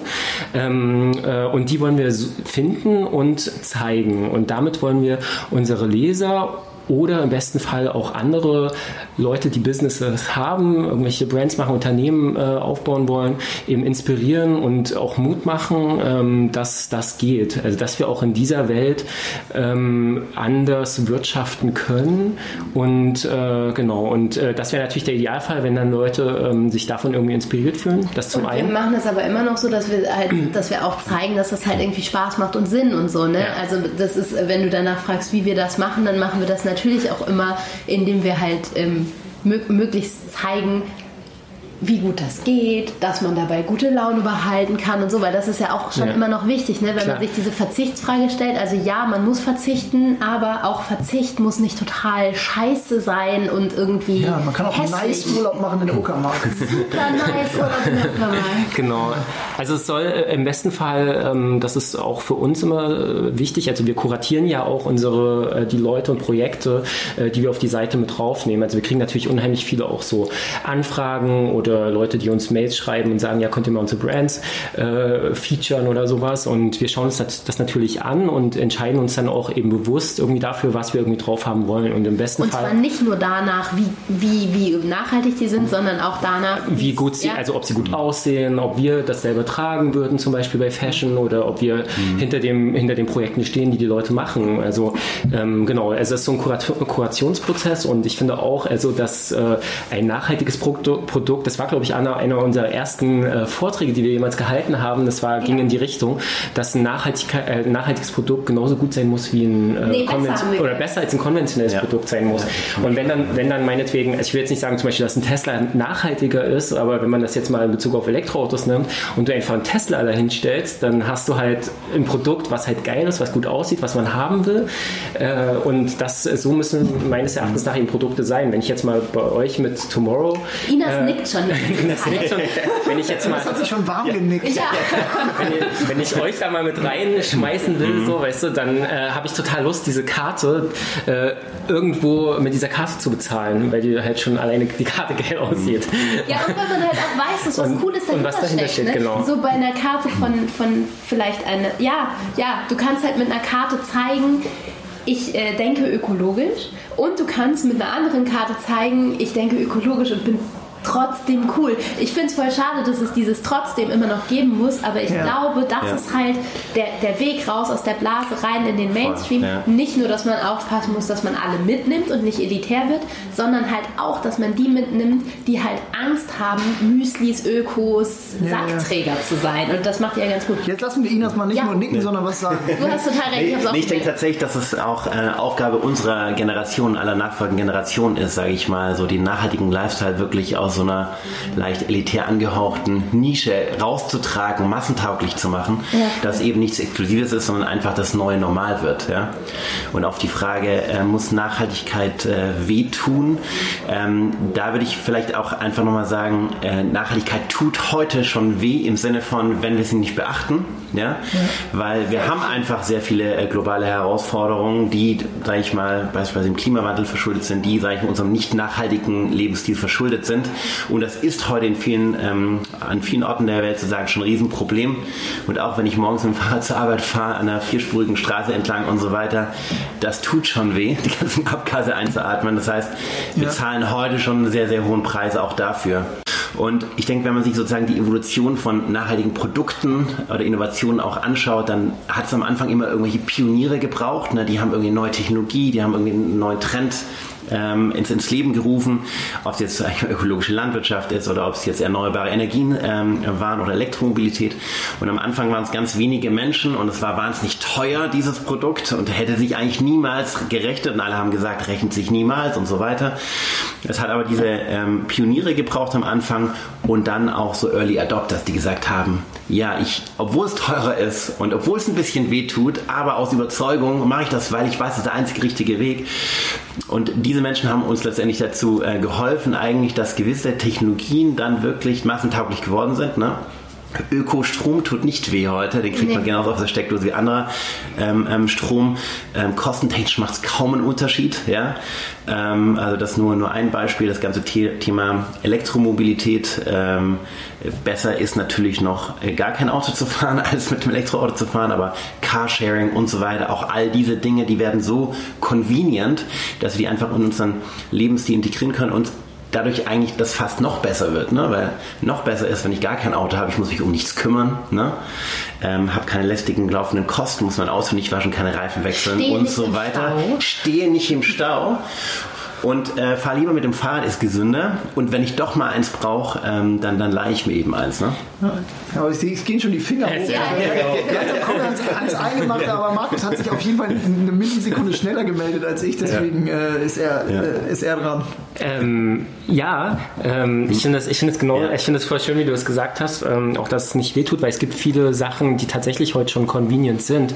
Ähm, äh, und die wollen wir finden und zeigen. Und damit wollen wir unsere Leser oder im besten Fall auch andere Leute, die Businesses haben, irgendwelche Brands machen, Unternehmen äh, aufbauen wollen, eben inspirieren und auch Mut machen, ähm, dass das geht. Also dass wir auch in dieser Welt ähm, anders wirtschaften können und äh, genau und äh, das wäre natürlich der Idealfall, wenn dann Leute ähm, sich davon irgendwie inspiriert fühlen. Das zum und einen. Wir machen es aber immer noch so, dass wir halt, dass wir auch zeigen, dass das halt irgendwie Spaß macht und Sinn und so. Ne? Ja. Also das ist, wenn du danach fragst, wie wir das machen, dann machen wir das natürlich natürlich auch immer, indem wir halt ähm, möglichst zeigen, wie gut das geht, dass man dabei gute Laune behalten kann und so, weil das ist ja auch schon ja. immer noch wichtig, ne? wenn Klar. man sich diese Verzichtsfrage stellt. Also ja, man muss verzichten, aber auch Verzicht muss nicht total scheiße sein und irgendwie. Ja, man kann auch hässlich. nice Urlaub machen in der Uckermark. *laughs* Super nice Urlaub in der Uckermark. *laughs* Genau. Also es soll äh, im besten Fall, ähm, das ist auch für uns immer äh, wichtig, also wir kuratieren ja auch unsere, äh, die Leute und Projekte, die wir auf die Seite mit draufnehmen. Also wir kriegen natürlich unheimlich viele auch so Anfragen oder oder Leute, die uns Mails schreiben und sagen, ja, könnt ihr mal unsere Brands äh, featuren oder sowas. Und wir schauen uns das, das, natürlich an und entscheiden uns dann auch eben bewusst irgendwie dafür, was wir irgendwie drauf haben wollen. Und im besten und Fall. Und zwar nicht nur danach, wie, wie, wie nachhaltig die sind, sondern auch danach, wie gut sie, ja. also ob sie gut aussehen, ob wir das selber tragen würden, zum Beispiel bei Fashion, oder ob wir mhm. hinter, dem, hinter den Projekten stehen, die die Leute machen. Also ähm, genau, also es ist so ein Kurationsprozess und ich finde auch, also dass äh, ein nachhaltiges Produkt, Produkt, das war glaube ich einer, einer unserer ersten äh, Vorträge, die wir jemals gehalten haben, das war, ging in die Richtung, dass ein äh, nachhaltiges Produkt genauso gut sein muss wie ein äh, nee, besser oder besser als ein konventionelles ja. Produkt sein muss. Und wenn dann, wenn dann meinetwegen, also ich will jetzt nicht sagen zum Beispiel, dass ein Tesla nachhaltiger ist, aber wenn man das jetzt mal in Bezug auf Elektroautos nimmt und du einfach einen Tesla dahin stellst, dann hast du halt ein Produkt, was halt geil ist, was gut aussieht, was man haben will. Äh, und das, so müssen meines Erachtens nach eben Produkte sein. Wenn ich jetzt mal bei euch mit Tomorrow. Inas äh, nickt schon. Inas nickt schon. Wenn ich jetzt mal. Das hat sich schon warm genickt. Ja. wenn, ich, wenn, ich, euch da mal mit reinschmeißen will, mhm. so, weißt du, dann äh, habe ich total Lust, diese Karte äh, irgendwo mit dieser Karte zu bezahlen, weil die halt schon alleine die Karte geil aussieht. Ja, und weil man halt auch weiß, dass was und, Cooles dahinter, und was dahinter steckt. steht. Ne? Genau. So bei einer Karte von, von vielleicht eine, ja, ja, du kannst halt mit einer Karte zeigen, ich äh, denke ökologisch und du kannst mit einer anderen Karte zeigen, ich denke ökologisch und bin trotzdem cool. Ich finde es voll schade, dass es dieses trotzdem immer noch geben muss, aber ich ja. glaube, das ja. ist halt der, der Weg raus aus der Blase rein in den Mainstream. Ja. Nicht nur, dass man aufpassen muss, dass man alle mitnimmt und nicht elitär wird, sondern halt auch, dass man die mitnimmt, die halt Angst haben, Müslis, Ökos, Sackträger zu sein. Und das macht ihr ganz gut. Jetzt lassen wir Ihnen mal nicht nur nicken, sondern was sagen. Du hast total recht. Ich, nee, ich denke tatsächlich, dass es auch äh, Aufgabe unserer Generation, aller nachfolgenden Generationen ist, sage ich mal, so den nachhaltigen Lifestyle wirklich aus so einer leicht elitär angehauchten Nische rauszutragen, massentauglich zu machen, ja. dass eben nichts Exklusives ist, sondern einfach das neue Normal wird. Ja? Und auf die Frage, äh, muss Nachhaltigkeit äh, wehtun? Ähm, da würde ich vielleicht auch einfach nochmal sagen, äh, Nachhaltigkeit tut heute schon weh im Sinne von, wenn wir sie nicht beachten. Ja? ja. Weil wir haben einfach sehr viele äh, globale Herausforderungen, die, sage ich mal, beispielsweise im Klimawandel verschuldet sind, die, sage ich mal, unserem nicht nachhaltigen Lebensstil verschuldet sind. Und das ist heute in vielen, ähm, an vielen Orten der Welt sozusagen schon ein Riesenproblem. Und auch wenn ich morgens mit dem Fahrrad zur Arbeit fahre, an einer vierspurigen Straße entlang und so weiter, das tut schon weh, die ganzen Abgase einzuatmen. Das heißt, wir ja. zahlen heute schon einen sehr, sehr hohen Preis auch dafür. Und ich denke, wenn man sich sozusagen die Evolution von nachhaltigen Produkten oder Innovationen auch anschaut, dann hat es am Anfang immer irgendwelche Pioniere gebraucht. Ne? Die haben irgendwie neue Technologie, die haben irgendwie einen neuen Trend ähm, ins, ins Leben gerufen, ob es jetzt ökologische Landwirtschaft ist oder ob es jetzt erneuerbare Energien ähm, waren oder Elektromobilität. Und am Anfang waren es ganz wenige Menschen und es war wahnsinnig teuer, dieses Produkt und hätte sich eigentlich niemals gerechnet und alle haben gesagt, rechnet sich niemals und so weiter. Es hat aber diese ähm, Pioniere gebraucht am Anfang und dann auch so Early Adopters, die gesagt haben, ja, ich, obwohl es teurer ist und obwohl es ein bisschen weh tut, aber aus Überzeugung mache ich das, weil ich weiß, das ist der einzige richtige Weg. Und diese Menschen haben uns letztendlich dazu äh, geholfen, eigentlich, dass gewisse Technologien dann wirklich massentauglich geworden sind. Ne? Ökostrom tut nicht weh heute, den kriegt nee. man genauso aus der Steckdose wie anderer ähm, ähm, Strom. Ähm, kostentechnisch macht es kaum einen Unterschied. Ja? Ähm, also das nur, nur ein Beispiel, das ganze Thema Elektromobilität. Ähm, besser ist natürlich noch äh, gar kein Auto zu fahren, *laughs* als mit dem Elektroauto zu fahren, aber Carsharing und so weiter, auch all diese Dinge, die werden so convenient, dass wir die einfach in unseren Lebensstil integrieren können und dadurch eigentlich das fast noch besser wird, ne? weil noch besser ist, wenn ich gar kein Auto habe, ich muss mich um nichts kümmern, ne? ähm, habe keine lästigen laufenden Kosten, muss Auto nicht waschen, keine Reifen wechseln Steh und so weiter, Stau. stehe nicht im Stau und äh, fahr lieber mit dem Fahrrad, ist gesünder. Und wenn ich doch mal eins brauche, ähm, dann, dann leihe ich mir eben eins. Ne? Ja, aber ich sehe, es gehen schon die Finger hoch. Ja, ja, ja, kommen ans, ans Eingemachte, aber Markus hat sich auf jeden Fall eine Millisekunde schneller gemeldet als ich, deswegen äh, ist, er, äh, ist er dran. Ähm, ja, ähm, ich finde das, find das genau, ich finde es voll schön, wie du es gesagt hast, ähm, auch dass es nicht wehtut, weil es gibt viele Sachen, die tatsächlich heute schon convenient sind.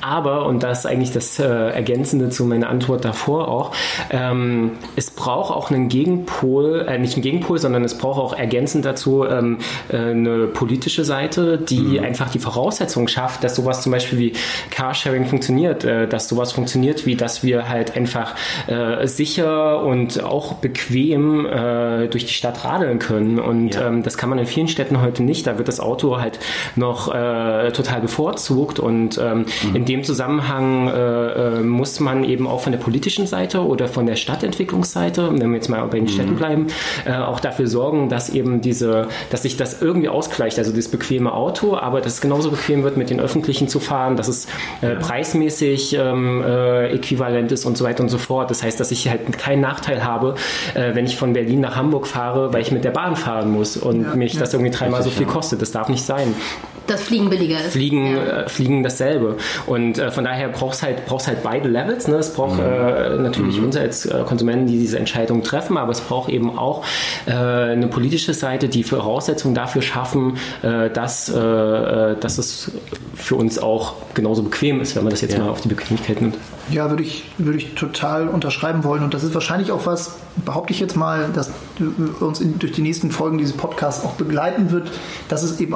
Aber, und das ist eigentlich das äh, Ergänzende zu meiner Antwort davor auch, ähm, es braucht auch einen Gegenpol, äh, nicht einen Gegenpol, sondern es braucht auch ergänzend dazu ähm, äh, eine politische Seite, die mhm. einfach die Voraussetzungen schafft, dass sowas zum Beispiel wie Carsharing funktioniert, äh, dass sowas funktioniert, wie dass wir halt einfach äh, sicher und auch bequem äh, durch die Stadt radeln können. Und ja. ähm, das kann man in vielen Städten heute nicht. Da wird das Auto halt noch äh, total bevorzugt. Und ähm, mhm. in dem Zusammenhang äh, äh, muss man eben auch von der politischen Seite oder von der Stadtentwicklungsseite, wenn wir jetzt mal bei den mhm. Städten bleiben, äh, auch dafür sorgen, dass eben diese, dass sich das irgendwie ausgleicht. Also das bequeme Auto, aber dass es genauso bequem wird, mit den Öffentlichen zu fahren, dass es äh, preismäßig ähm, äh, äquivalent ist und so weiter und so fort. Das heißt, dass ich halt keinen Nachteil habe, äh, wenn ich von Berlin nach Hamburg fahre, weil ich mit der Bahn fahren muss und ja, mich ja. das irgendwie dreimal so viel kostet. Das darf nicht sein. Das Fliegen billiger ist. Fliegen, ja. äh, Fliegen dasselbe. Und äh, von daher braucht es halt, brauchst halt beide Levels. Ne? Es braucht mhm. äh, natürlich mhm. uns als äh, Konsumenten, die diese Entscheidung treffen, aber es braucht eben auch äh, eine politische Seite, die Voraussetzungen dafür schaffen, äh, dass, dass es für uns auch genauso bequem ist, wenn man das jetzt ja. mal auf die Bequemlichkeit nimmt. Ja, würde ich, würde ich total unterschreiben wollen. Und das ist wahrscheinlich auch was, behaupte ich jetzt mal, dass uns in, durch die nächsten Folgen dieses Podcasts auch begleiten wird, dass es eben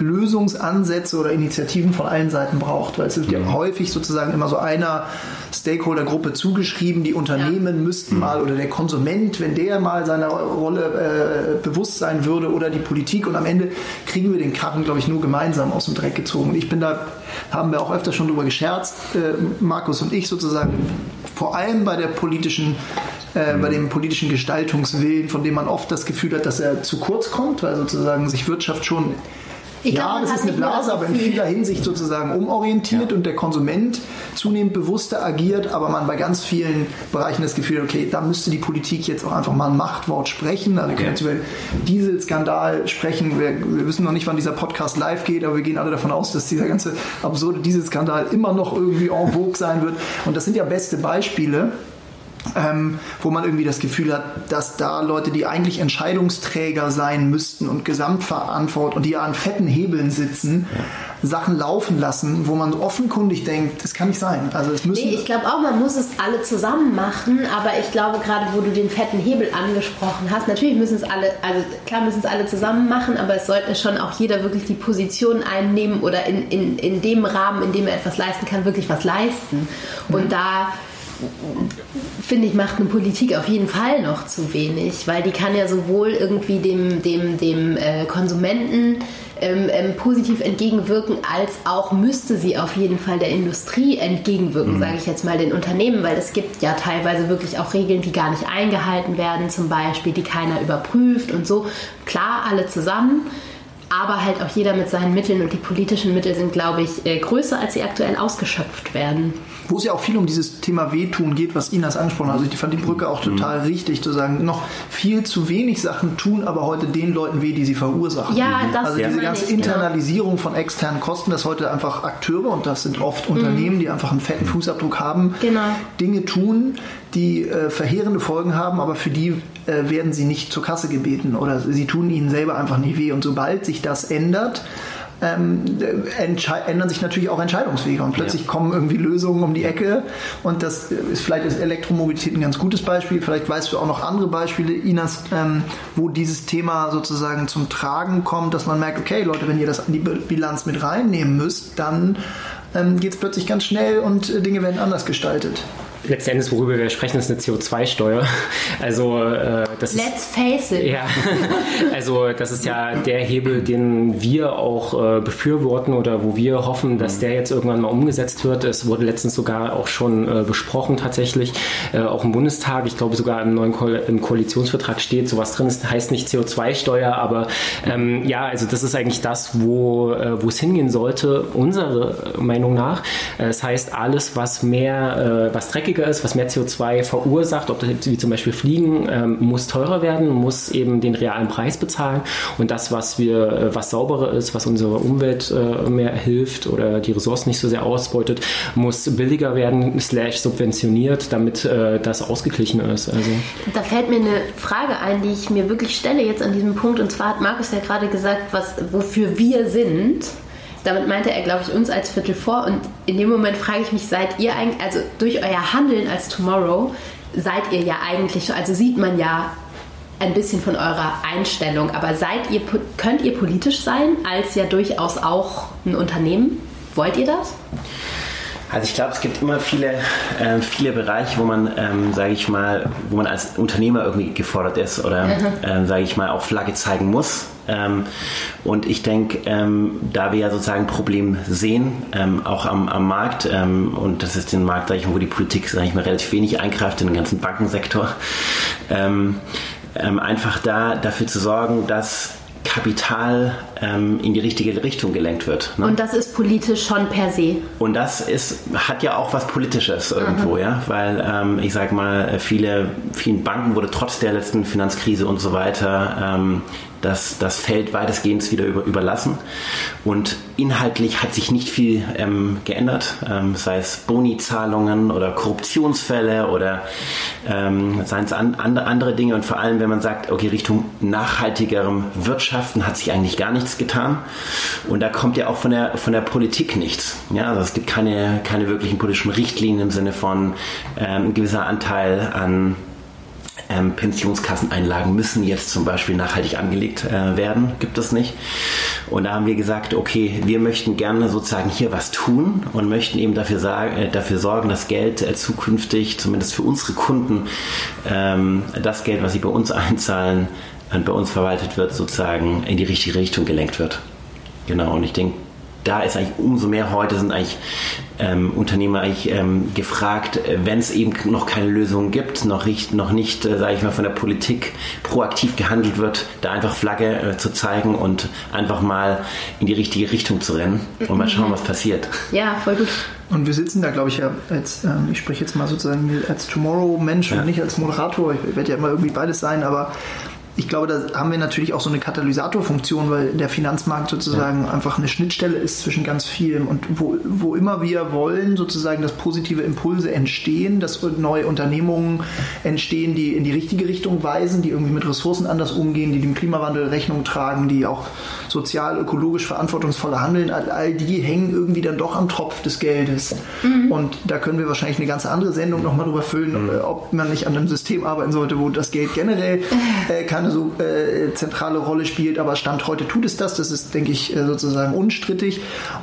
Lösungsansätze oder Initiativen von allen Seiten braucht, weil es wird ja mhm. häufig sozusagen immer so einer Stakeholder-Gruppe zugeschrieben, die Unternehmen ja. müssten mhm. mal oder der Konsument, wenn der mal seiner Rolle äh, bewusst sein würde oder die Politik und am Ende kriegen wir den Karren, glaube ich, nur gemeinsam aus dem Dreck gezogen. Und ich bin da, haben wir auch öfter schon drüber gescherzt, äh, Markus und ich sozusagen, vor allem bei der politischen äh, bei dem politischen Gestaltungswillen, von dem man oft das Gefühl hat, dass er zu kurz kommt, weil sozusagen sich Wirtschaft schon ich ja, glaub, das ist eine Blase, aber in vieler Hinsicht sozusagen umorientiert ja. und der Konsument zunehmend bewusster agiert, aber man bei ganz vielen Bereichen das Gefühl, okay, da müsste die Politik jetzt auch einfach mal ein Machtwort sprechen. Also wir können jetzt über Dieselskandal sprechen. Wir, wir, wissen noch nicht, wann dieser Podcast live geht, aber wir gehen alle davon aus, dass dieser ganze absurde Dieselskandal immer noch irgendwie en vogue sein wird. Und das sind ja beste Beispiele ähm, wo man irgendwie das Gefühl hat, dass da Leute, die eigentlich Entscheidungsträger sein müssten und Gesamtverantwortung und die an fetten Hebeln sitzen, ja. Sachen laufen lassen, wo man offenkundig denkt, das kann nicht sein. Also es müssen nee, ich glaube auch, man muss es alle zusammen machen, aber ich glaube gerade, wo du den fetten Hebel angesprochen hast, natürlich müssen es alle, also klar müssen es alle zusammen machen, aber es sollte schon auch jeder wirklich die Position einnehmen oder in, in, in dem Rahmen, in dem er etwas leisten kann, wirklich was leisten. Und mhm. da finde ich, macht eine Politik auf jeden Fall noch zu wenig, weil die kann ja sowohl irgendwie dem, dem, dem äh, Konsumenten ähm, ähm, positiv entgegenwirken, als auch müsste sie auf jeden Fall der Industrie entgegenwirken, mhm. sage ich jetzt mal den Unternehmen, weil es gibt ja teilweise wirklich auch Regeln, die gar nicht eingehalten werden, zum Beispiel, die keiner überprüft und so. Klar, alle zusammen aber halt auch jeder mit seinen Mitteln und die politischen Mittel sind, glaube ich, äh, größer, als sie aktuell ausgeschöpft werden. Wo es ja auch viel um dieses Thema Wehtun geht, was Inas angesprochen hat. Also ich fand die Brücke auch total mhm. richtig, zu sagen, noch viel zu wenig Sachen tun, aber heute den Leuten weh, die sie verursachen. Ja, das Also diese ganze ich, genau. Internalisierung genau. von externen Kosten, dass heute einfach Akteure, und das sind oft mhm. Unternehmen, die einfach einen fetten Fußabdruck haben, genau. Dinge tun, die äh, verheerende Folgen haben, aber für die äh, werden sie nicht zur Kasse gebeten oder sie tun ihnen selber einfach nicht weh. Und sobald sich das ändert, ähm, ändern sich natürlich auch Entscheidungswege und plötzlich ja. kommen irgendwie Lösungen um die Ecke. Und das ist vielleicht ist Elektromobilität ein ganz gutes Beispiel, vielleicht weißt du auch noch andere Beispiele, Inas, ähm, wo dieses Thema sozusagen zum Tragen kommt, dass man merkt, okay Leute, wenn ihr das in die Bilanz mit reinnehmen müsst, dann ähm, geht es plötzlich ganz schnell und äh, Dinge werden anders gestaltet letzten Endes, worüber wir sprechen, ist eine CO2-Steuer. *laughs* Also äh, das Let's ist, face it. Ja, *laughs* also das ist ja der Hebel, den wir auch äh, befürworten oder wo wir hoffen, dass der jetzt irgendwann mal umgesetzt wird. Es wurde letztens sogar auch schon äh, besprochen tatsächlich, äh, auch im Bundestag. Ich glaube sogar im neuen Ko im Koalitionsvertrag steht sowas drin. Es heißt nicht CO2-Steuer, aber ähm, ja, also das ist eigentlich das, wo äh, wo es hingehen sollte, unserer Meinung nach. Äh, das heißt, alles, was mehr, was dreckiger ist, was mehr CO2 verursacht, ob das wie zum Beispiel Fliegen, ähm, muss teurer werden, muss eben den realen Preis bezahlen und das, was wir, äh, was sauberer ist, was unserer Umwelt äh, mehr hilft oder die Ressourcen nicht so sehr ausbeutet, muss billiger werden, slash subventioniert, damit äh, das ausgeglichen ist. Also. Da fällt mir eine Frage ein, die ich mir wirklich stelle jetzt an diesem Punkt und zwar hat Markus ja gerade gesagt, was, wofür wir sind. Damit meinte er, glaube ich, uns als Viertel vor. Und in dem Moment frage ich mich, seid ihr eigentlich, also durch euer Handeln als Tomorrow, seid ihr ja eigentlich, also sieht man ja ein bisschen von eurer Einstellung, aber seid ihr, könnt ihr politisch sein, als ja durchaus auch ein Unternehmen? Wollt ihr das? Also ich glaube, es gibt immer viele, äh, viele Bereiche, wo man, ähm, sage ich mal, wo man als Unternehmer irgendwie gefordert ist oder, mhm. ähm, sage ich mal, auch Flagge zeigen muss. Ähm, und ich denke, ähm, da wir ja sozusagen ein Problem sehen, ähm, auch am, am Markt, ähm, und das ist den Markt, sage ich mal, wo die Politik, sage ich mal, relativ wenig eingreift, in den ganzen Bankensektor, einfach da dafür zu sorgen, dass Kapital ähm, in die richtige Richtung gelenkt wird. Ne? Und das ist politisch schon per se. Und das ist, hat ja auch was Politisches irgendwo, mhm. ja, weil ähm, ich sag mal, viele, vielen Banken wurde trotz der letzten Finanzkrise und so weiter ähm, das, das Feld weitestgehend wieder über, überlassen. Und inhaltlich hat sich nicht viel ähm, geändert, ähm, sei es Boni-Zahlungen oder Korruptionsfälle oder ähm, seien es an, andere Dinge. Und vor allem, wenn man sagt, okay, Richtung nachhaltigerem Wirtschaften hat sich eigentlich gar nichts getan. Und da kommt ja auch von der, von der Politik nichts. Ja, also es gibt keine, keine wirklichen politischen Richtlinien im Sinne von ähm, ein gewisser Anteil an ähm, Pensionskasseneinlagen müssen jetzt zum Beispiel nachhaltig angelegt äh, werden, gibt es nicht. Und da haben wir gesagt, okay, wir möchten gerne sozusagen hier was tun und möchten eben dafür, sagen, äh, dafür sorgen, dass Geld äh, zukünftig, zumindest für unsere Kunden, ähm, das Geld, was sie bei uns *laughs* einzahlen, äh, bei uns verwaltet wird, sozusagen in die richtige Richtung gelenkt wird. Genau, und ich denke, da ist eigentlich umso mehr heute sind eigentlich ähm, Unternehmer eigentlich ähm, gefragt, äh, wenn es eben noch keine Lösung gibt, noch nicht, noch nicht äh, sage ich mal, von der Politik proaktiv gehandelt wird, da einfach Flagge äh, zu zeigen und einfach mal in die richtige Richtung zu rennen und mal schauen, was passiert. Ja, voll gut. Und wir sitzen da, glaube ich, ja als, ähm, ich spreche jetzt mal sozusagen als Tomorrow-Mensch ja. und nicht als Moderator. Ich werde ja immer irgendwie beides sein, aber ich glaube, da haben wir natürlich auch so eine Katalysatorfunktion, weil der Finanzmarkt sozusagen ja. einfach eine Schnittstelle ist zwischen ganz vielem. Und wo, wo immer wir wollen, sozusagen, dass positive Impulse entstehen, dass neue Unternehmungen entstehen, die in die richtige Richtung weisen, die irgendwie mit Ressourcen anders umgehen, die dem Klimawandel Rechnung tragen, die auch sozial, ökologisch verantwortungsvoller handeln, all, all die hängen irgendwie dann doch am Tropf des Geldes. Mhm. Und da können wir wahrscheinlich eine ganz andere Sendung nochmal drüber füllen, mhm. ob man nicht an einem System arbeiten sollte, wo das Geld generell äh, keine keine so äh, zentrale Rolle spielt, aber Stand heute tut es das. Das ist, denke ich, äh, sozusagen unstrittig.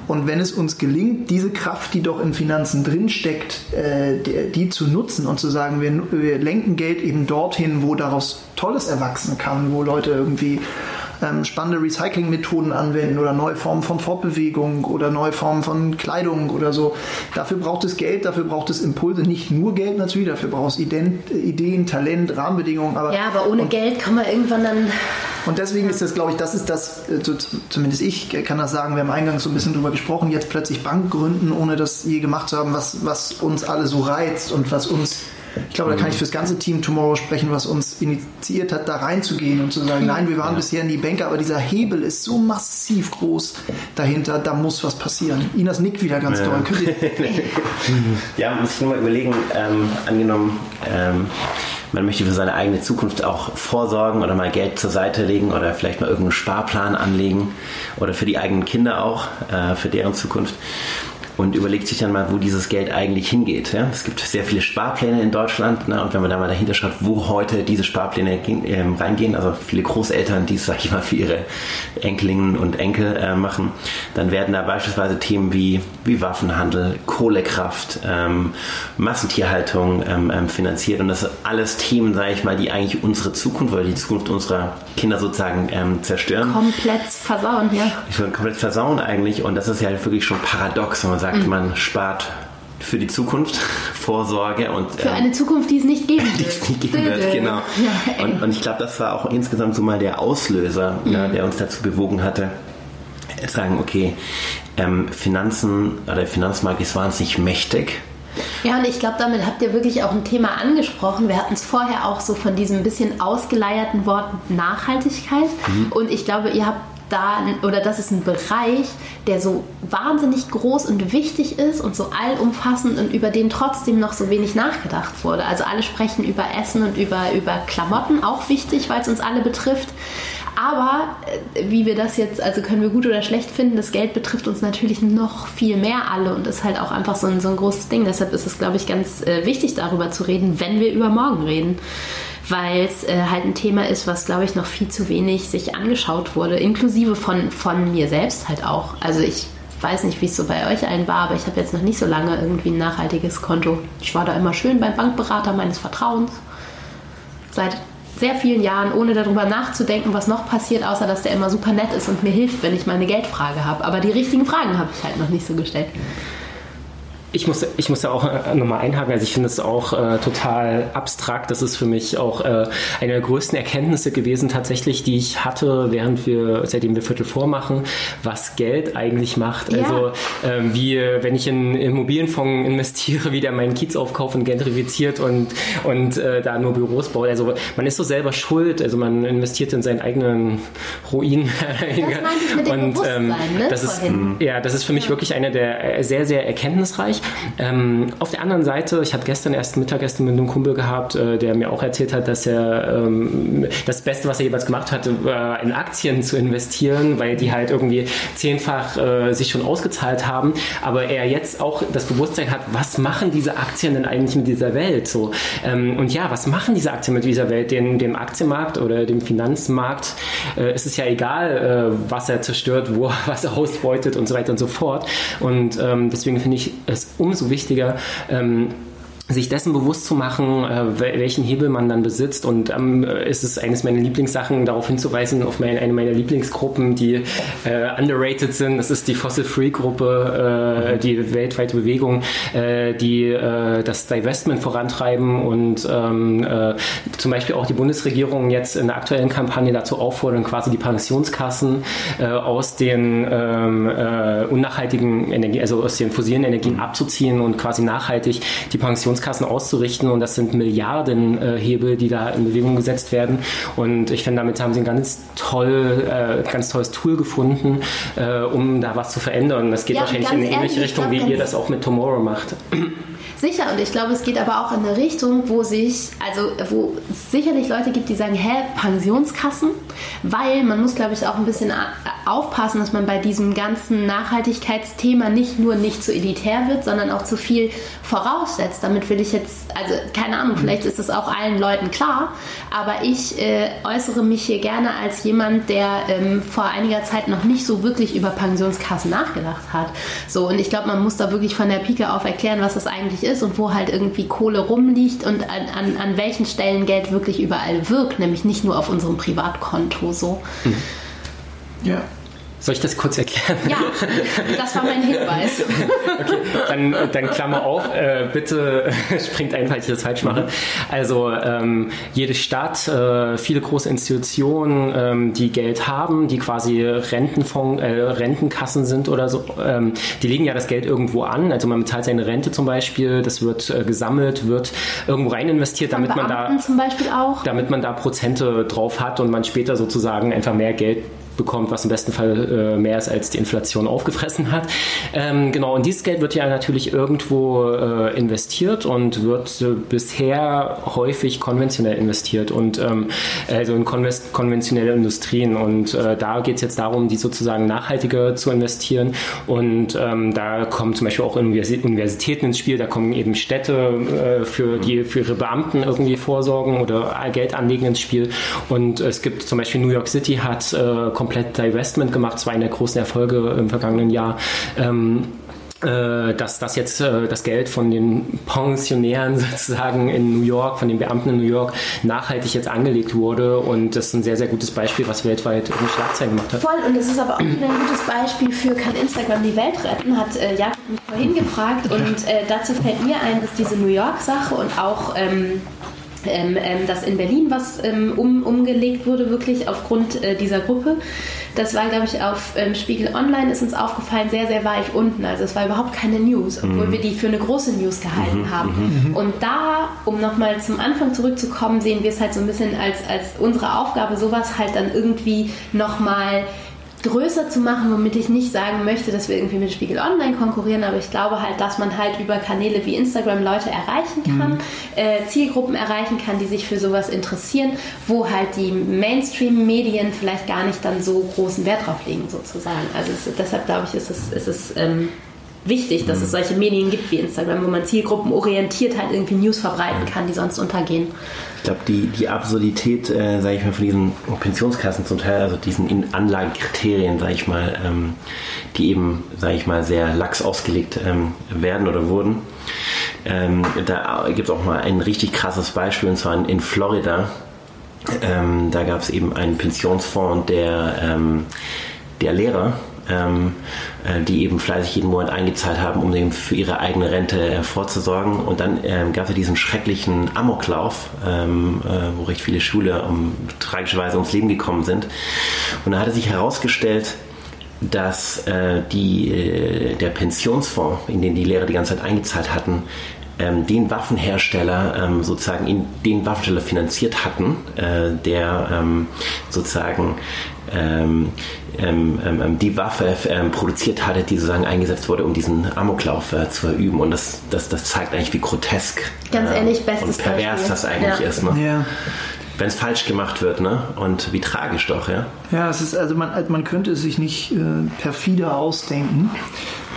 Und wenn es uns gelingt, diese Kraft, die doch in Finanzen drinsteckt, äh, die, die, zu nutzen und zu sagen, wir, wir lenken Geld eben dorthin, wo daraus Tolles erwachsen kann, wo Leute irgendwie ähm, spannende Recycling-Methoden anwenden oder neue Formen von Fortbewegung oder neue Formen von Kleidung oder so. Dafür braucht es Geld, dafür braucht es Impulse, nicht nur Geld natürlich, dafür braucht es Ideen, Ideen Talent, Rahmenbedingungen. Aber, ja, aber ohne und, Geld kann man irgendwann dann. Und deswegen ist das, glaube ich, das ist das, äh, zumindest ich kann das sagen, wir haben eingangs so ein bisschen drüber gesprochen, jetzt plötzlich Bank gründen, ohne das je gemacht zu haben, was, was uns alle so reizt und was uns ich glaube, da kann ich für das ganze Team Tomorrow sprechen, was uns initiiert hat, da reinzugehen und zu sagen, nein, wir waren ja. bisher in die Banker, aber dieser Hebel ist so massiv groß dahinter, da muss was passieren. Inas nickt wieder ganz ja. doll. *laughs* ja, muss ich nur mal überlegen, ähm, angenommen, ähm, man möchte für seine eigene Zukunft auch vorsorgen oder mal Geld zur Seite legen oder vielleicht mal irgendeinen Sparplan anlegen oder für die eigenen Kinder auch, äh, für deren Zukunft und überlegt sich dann mal, wo dieses Geld eigentlich hingeht. Ja? Es gibt sehr viele Sparpläne in Deutschland ne? und wenn man da mal dahinter schaut, wo heute diese Sparpläne äh, reingehen, also viele Großeltern, die es, sag ich mal, für ihre Enkelinnen und Enkel äh, machen, dann werden da beispielsweise Themen wie, wie Waffenhandel, Kohlekraft, ähm, Massentierhaltung ähm, ähm, finanziert und das sind alles Themen, sage ich mal, die eigentlich unsere Zukunft oder die Zukunft unserer Kinder sozusagen ähm, zerstören. Komplett versauen, ja. Ich würde komplett versauen eigentlich und das ist ja wirklich schon paradox, wenn man sagt, sagt, man spart für die Zukunft *laughs* Vorsorge und für ähm, eine Zukunft, die es nicht geben wird. *laughs* die es nicht geben wird, genau. Ja, und, und, ich glaube, das war auch insgesamt so mal der Auslöser, mhm. ja, der uns dazu bewogen hatte, sagen, okay, ähm, Finanzen oder der Finanzmarkt ist wahnsinnig mächtig. Ja, und ich glaube, damit habt ihr wirklich auch ein Thema angesprochen. Wir hatten es vorher auch so von diesem bisschen ausgeleierten Wort Nachhaltigkeit. Mhm. Und ich glaube, ihr habt da oder das ist ein Bereich, der so wahnsinnig groß und wichtig ist und so allumfassend und über den trotzdem noch so wenig nachgedacht wurde. Also alle sprechen über Essen und über, über Klamotten, auch wichtig, weil es uns alle betrifft. Aber äh, wie wir das jetzt, also können wir gut oder schlecht finden, das Geld betrifft uns natürlich noch viel mehr alle und ist halt auch einfach so ein, so ein großes Ding. Deshalb ist es, glaube ich, ganz äh, wichtig, darüber zu reden, wenn wir über morgen reden weil es äh, halt ein Thema ist, was, glaube ich, noch viel zu wenig sich angeschaut wurde, inklusive von, von mir selbst halt auch. Also ich weiß nicht, wie es so bei euch allen war, aber ich habe jetzt noch nicht so lange irgendwie ein nachhaltiges Konto. Ich war da immer schön beim Bankberater meines Vertrauens. Seit sehr vielen Jahren, ohne darüber nachzudenken, was noch passiert, außer dass der immer super nett ist und mir hilft, wenn ich mal eine Geldfrage habe. Aber die richtigen Fragen habe ich halt noch nicht so gestellt. Ich muss, ich muss ja auch äh, nochmal einhaken. Also ich finde es auch äh, total abstrakt. Das ist für mich auch äh, eine der größten Erkenntnisse gewesen tatsächlich, die ich hatte, während wir, seitdem wir Viertel vormachen, was Geld eigentlich macht. Ja. Also äh, wie, wenn ich in Immobilienfonds investiere, wie der meinen Kiez aufkauft und gentrifiziert und, und äh, da nur Büros baut. Also man ist so selber schuld. Also man investiert in seinen eigenen Ruin. *laughs* Das und ähm, ne? das ist, ja, das ist für mich wirklich eine der äh, sehr, sehr erkenntnisreich. Ähm, auf der anderen Seite, ich hatte gestern erst Mittagessen mit einem Kumpel gehabt, äh, der mir auch erzählt hat, dass er ähm, das Beste, was er jeweils gemacht hat, äh, in Aktien zu investieren, weil die halt irgendwie zehnfach äh, sich schon ausgezahlt haben. Aber er jetzt auch das Bewusstsein hat, was machen diese Aktien denn eigentlich mit dieser Welt? So, ähm, und ja, was machen diese Aktien mit dieser Welt? Den, dem Aktienmarkt oder dem Finanzmarkt äh, ist es ja egal, äh, was er zerstört, wo *laughs* was er ausbeutet und so weiter und so fort. Und ähm, deswegen finde ich es umso wichtiger, ähm, sich dessen bewusst zu machen, äh, welchen Hebel man dann besitzt. Und ähm, ist es eines meiner Lieblingssachen, darauf hinzuweisen, auf mein, eine meiner Lieblingsgruppen, die äh, underrated sind. Das ist die Fossil-Free-Gruppe, äh, die weltweite Bewegung, äh, die äh, das Divestment vorantreiben und ähm, äh, zum Beispiel auch die Bundesregierung jetzt in der aktuellen Kampagne dazu auffordern, quasi die Pensionskassen äh, aus den ähm, äh, unnachhaltigen Energie, also aus den fossilen Energien abzuziehen und quasi nachhaltig die Pensionskassen Pensionskassen auszurichten und das sind Milliardenhebel, äh, die da in Bewegung gesetzt werden. Und ich finde, damit haben sie ein ganz toll, äh, ganz tolles Tool gefunden, äh, um da was zu verändern. Das geht ja, wahrscheinlich in eine ähnliche Richtung, wie ihr das auch mit Tomorrow macht. Sicher, und ich glaube, es geht aber auch in eine Richtung, wo sich, also wo es sicherlich Leute gibt, die sagen, hä, Pensionskassen? Weil man muss, glaube ich, auch ein bisschen aufpassen, dass man bei diesem ganzen Nachhaltigkeitsthema nicht nur nicht zu elitär wird, sondern auch zu viel voraussetzt. Damit will ich jetzt, also keine Ahnung, vielleicht ist das auch allen Leuten klar, aber ich äh, äußere mich hier gerne als jemand, der ähm, vor einiger Zeit noch nicht so wirklich über Pensionskassen nachgedacht hat. So, und ich glaube, man muss da wirklich von der Pike auf erklären, was das eigentlich ist und wo halt irgendwie Kohle rumliegt und an, an, an welchen Stellen Geld wirklich überall wirkt, nämlich nicht nur auf unserem Privatkonto so. Mhm. Ja, soll ich das kurz erklären? Ja, das war mein Hinweis. *laughs* okay, dann, dann Klammer auf, äh, bitte *laughs* springt ein, falls ich das falsch mache. Also ähm, jede Stadt, äh, viele große Institutionen, ähm, die Geld haben, die quasi Rentenfonds, äh, Rentenkassen sind oder so, ähm, die legen ja das Geld irgendwo an. Also man bezahlt seine Rente zum Beispiel, das wird äh, gesammelt, wird irgendwo rein investiert, damit Beamten man da zum Beispiel auch. damit man da Prozente drauf hat und man später sozusagen einfach mehr Geld bekommt, was im besten Fall äh, mehr ist, als die Inflation aufgefressen hat. Ähm, genau, und dieses Geld wird ja natürlich irgendwo äh, investiert und wird äh, bisher häufig konventionell investiert und ähm, also in konventionelle Industrien. Und äh, da geht es jetzt darum, die sozusagen nachhaltiger zu investieren. Und ähm, da kommen zum Beispiel auch Universitäten ins Spiel, da kommen eben Städte, äh, für die für ihre Beamten irgendwie vorsorgen oder Geld anlegen ins Spiel. Und es gibt zum Beispiel New York City hat äh, komplett Divestment gemacht. Das war der großen Erfolge im vergangenen Jahr. Ähm, äh, dass das jetzt äh, das Geld von den Pensionären *laughs* sozusagen in New York, von den Beamten in New York nachhaltig jetzt angelegt wurde und das ist ein sehr, sehr gutes Beispiel, was weltweit irgendwie Schlagzeilen gemacht hat. Voll und es ist aber auch ein gutes Beispiel für kann Instagram die Welt retten, hat äh, Jakob mich vorhin gefragt und äh, dazu fällt mir ein, dass diese New York Sache und auch ähm, ähm, ähm, dass in Berlin was ähm, um, umgelegt wurde, wirklich aufgrund äh, dieser Gruppe. Das war, glaube ich, auf ähm, Spiegel Online ist uns aufgefallen, sehr, sehr weich unten. Also es war überhaupt keine News, obwohl mhm. wir die für eine große News gehalten mhm. haben. Mhm. mhm. Und da, um nochmal zum Anfang zurückzukommen, sehen wir es halt so ein bisschen als, als unsere Aufgabe, sowas halt dann irgendwie nochmal größer zu machen, womit ich nicht sagen möchte, dass wir irgendwie mit Spiegel Online konkurrieren, aber ich glaube halt, dass man halt über Kanäle wie Instagram Leute erreichen kann, mhm. äh, Zielgruppen erreichen kann, die sich für sowas interessieren, wo halt die Mainstream-Medien vielleicht gar nicht dann so großen Wert drauf legen, sozusagen. Also es, deshalb glaube ich, ist es, ist es ähm, wichtig, dass es mhm. solche Medien gibt wie Instagram, wo man zielgruppenorientiert halt irgendwie News verbreiten kann, die sonst untergehen. Ich glaube, die, die Absurdität, äh, sage ich mal, von diesen Pensionskassen zum Teil, also diesen Anlagekriterien, sage ich mal, ähm, die eben, sage ich mal, sehr lax ausgelegt ähm, werden oder wurden. Ähm, da gibt es auch mal ein richtig krasses Beispiel, und zwar in, in Florida. Ähm, da gab es eben einen Pensionsfonds der, ähm, der Lehrer, ähm, äh, die eben fleißig jeden Monat eingezahlt haben, um eben für ihre eigene Rente äh, vorzusorgen. Und dann ähm, gab es diesen schrecklichen Amoklauf, ähm, äh, wo recht viele Schüler um, tragischerweise ums Leben gekommen sind. Und da hatte sich herausgestellt, dass äh, die, äh, der Pensionsfonds, in den die Lehrer die ganze Zeit eingezahlt hatten, ähm, den Waffenhersteller ähm, sozusagen den Waffenhersteller finanziert hatten, der ähm, sozusagen ähm, ähm, ähm, die Waffe ähm, produziert hatte, die sozusagen eingesetzt wurde, um diesen Amoklauf äh, zu verüben. Und das, das, das zeigt eigentlich, wie grotesk Ganz ehrlich, bestes und pervers Beispiel. das eigentlich ja. ist. Ne? Ja. Wenn es falsch gemacht wird, ne? Und wie tragisch doch, ja? Ja, es ist, also man, man könnte es sich nicht äh, perfider ausdenken.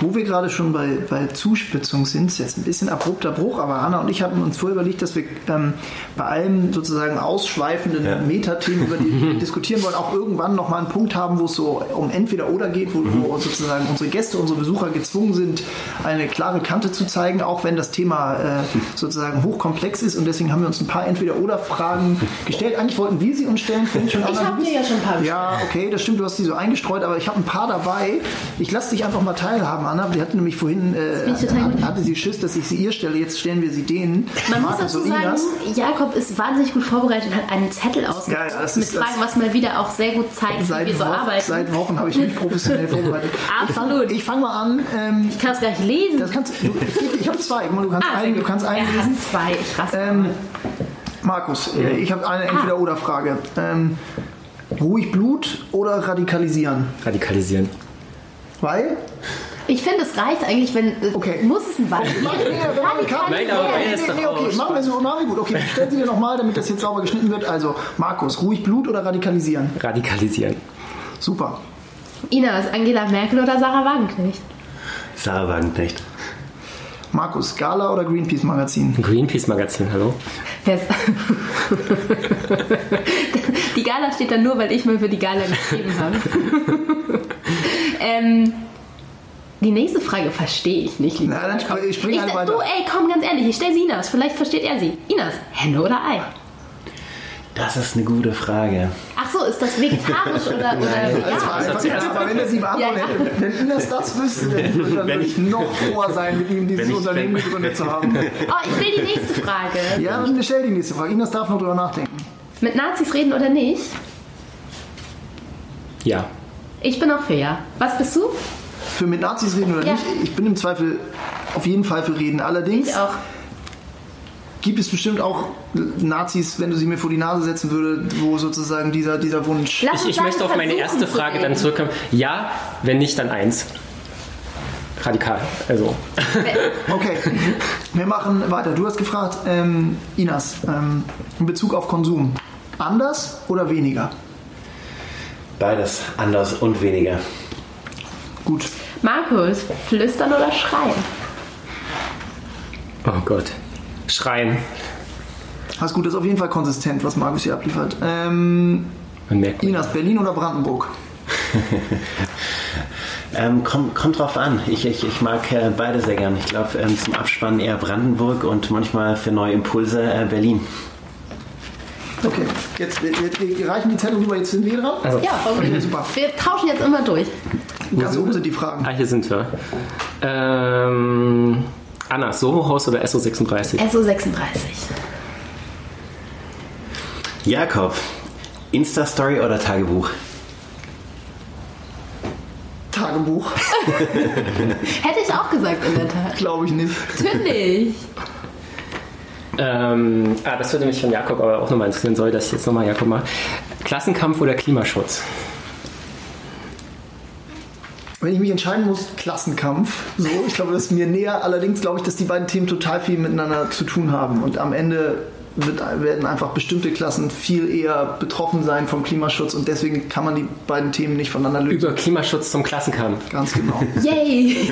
Wo wir gerade schon bei, bei Zuspitzung sind, ist jetzt ein bisschen abrupter Bruch, aber Anna und ich hatten uns vorher überlegt, dass wir ähm, bei allen sozusagen ausschweifenden ja. Metathemen, über die wir *laughs* diskutieren wollen, auch irgendwann nochmal einen Punkt haben, wo es so um entweder oder geht, wo, wo mhm. sozusagen unsere Gäste, unsere Besucher gezwungen sind, eine klare Kante zu zeigen, auch wenn das Thema äh, sozusagen hochkomplex ist. Und deswegen haben wir uns ein paar entweder oder Fragen gestellt. Eigentlich wollten wir sie uns stellen. Ich, ich habe dir ja schon ein paar Ja, okay, das stimmt, du hast sie so eingestreut, aber ich habe ein paar dabei. Ich lasse dich einfach mal teilhaben, Anna. Die hatte nämlich vorhin, äh, hat, hatte sie Schiss, dass ich sie ihr stelle. Jetzt stellen wir sie denen. Man Markus muss dazu sagen, Jakob ist wahnsinnig gut vorbereitet und hat einen Zettel ausgedruckt ja, ja, mit Fragen, was mal wieder auch sehr gut zeigt, wie wir so Wochen, arbeiten. Seit Wochen habe ich mich professionell *laughs* vorbereitet. Absolut. Ich fange mal an. Ähm, ich kann es gleich lesen. Das kannst, du, ich, ich habe zwei. Du kannst ah, einen, du kannst einen lesen. zwei. Ich raste ähm, Markus, äh, ich habe eine ah. Entweder-Oder-Frage. Ähm, ruhig Blut oder radikalisieren? Radikalisieren. Weil? Ich finde, es reicht eigentlich, wenn. Okay. Muss es ein Wald geben? Nein, aber nee, nee, nee, okay, machen wir so, machen wir gut. Okay, stellen Sie mir nochmal, damit das jetzt sauber geschnitten wird. Also, Markus, ruhig Blut oder radikalisieren? Radikalisieren. Super. Ina, ist Angela Merkel oder Sarah Wagenknecht? Sarah Wagenknecht. Markus, Gala oder Greenpeace Magazin? Greenpeace Magazin, hallo. *laughs* die Gala steht da nur, weil ich mal für die Gala geschrieben habe. *laughs* ähm, die nächste Frage verstehe ich nicht, lieber. Na, dann spring, ich spring ich, weiter. Du, ey, komm, ganz ehrlich, ich stelle sie Inas. Vielleicht versteht er sie. Inas, Henne oder Ei? Das ist eine gute Frage. Ach so, ist das vegetarisch *laughs* oder, oder Nein, ja. das war aber wenn er sie beantwortet ja, hätte, wenn Inas das wüsste, dann würde ich noch froher sein, mit ihm dieses Unternehmen gegründet zu haben. *laughs* Oh, ich will die nächste Frage. Ja, dann stell die nächste Frage. Inas darf noch drüber nachdenken. Mit Nazis reden oder nicht? Ja. Ich bin auch für ja. Was bist du? Für mit Nazis reden oder ja. nicht. Ich bin im Zweifel auf jeden Fall für reden. Allerdings ich auch. gibt es bestimmt auch Nazis, wenn du sie mir vor die Nase setzen würdest, wo sozusagen dieser, dieser Wunsch. Ich, ich möchte auf meine erste Frage dann zurückkommen. Ja, wenn nicht, dann eins. Radikal. Also. *laughs* Okay, wir machen weiter. Du hast gefragt, ähm, Inas, ähm, in Bezug auf Konsum. Anders oder weniger? Beides, anders und weniger. Gut. Markus, flüstern oder schreien? Oh Gott. Schreien. Hast gut, das ist auf jeden Fall konsistent, was Markus hier abliefert. Ähm, Man merkt Inas, Berlin oder Brandenburg? *laughs* ähm, kommt, kommt drauf an. Ich, ich, ich mag äh, beide sehr gern. Ich glaube, ähm, zum Abspannen eher Brandenburg und manchmal für neue Impulse äh, Berlin. Okay, jetzt, jetzt, wir reichen die Zettel rüber, jetzt sind wir dran. Also. Ja, okay, super. Wir tauschen jetzt immer durch. Ganz oben sind die Fragen. Ah, hier sind wir. Ähm, Anna, Soho-Haus oder SO36? SO36. Jakob, Insta-Story oder Tagebuch? Tagebuch. *laughs* Hätte ich auch gesagt in der Tat. Glaube ich nicht. Natürlich. Ähm, ah, das würde mich von Jakob aber auch nochmal interessieren, soll das jetzt nochmal Jakob mal. Klassenkampf oder Klimaschutz? Wenn ich mich entscheiden muss, Klassenkampf. So, ich glaube, das ist mir näher. Allerdings glaube ich, dass die beiden Themen total viel miteinander zu tun haben. Und am Ende wird, werden einfach bestimmte Klassen viel eher betroffen sein vom Klimaschutz und deswegen kann man die beiden Themen nicht voneinander lösen. Über Klimaschutz zum Klassenkampf. Ganz genau. Yay! *laughs*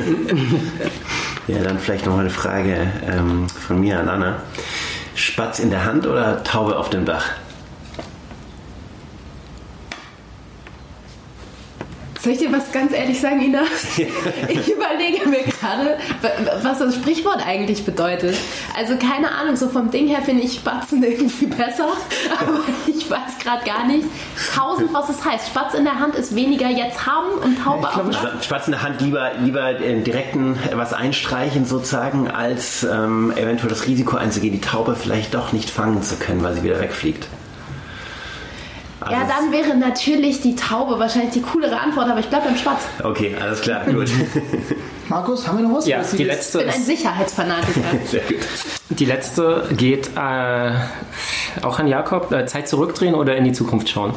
Ja, dann vielleicht noch mal eine Frage ähm, von mir an Anna. Spatz in der Hand oder Taube auf dem Dach? Soll ich dir was ganz ehrlich sagen, Ina? *laughs* Ich überlege mir gerade, was das Sprichwort eigentlich bedeutet. Also keine Ahnung, so vom Ding her finde ich Spatzen *laughs* irgendwie besser, aber *laughs* ich weiß gerade gar nicht tausend, was es heißt. Spatz in der Hand ist weniger jetzt haben und Taube Dach. Spatz in der Hand lieber, lieber äh, direkten was einstreichen sozusagen, als ähm, eventuell das Risiko einzugehen, die Taube vielleicht doch nicht fangen zu können, weil sie wieder wegfliegt. Ja, Also- dann wäre natürlich die Taube wahrscheinlich die coolere Antwort, aber ich bleibe beim Spatz. Okay, alles klar, gut. *laughs* Markus, haben wir noch was? Ja, Was die letzte, Ich bin ein Sicherheitsfanatiker. *laughs* Sehr gut. die letzte geht äh, auch an Jakob. Äh, Zeit zurückdrehen oder in die Zukunft schauen?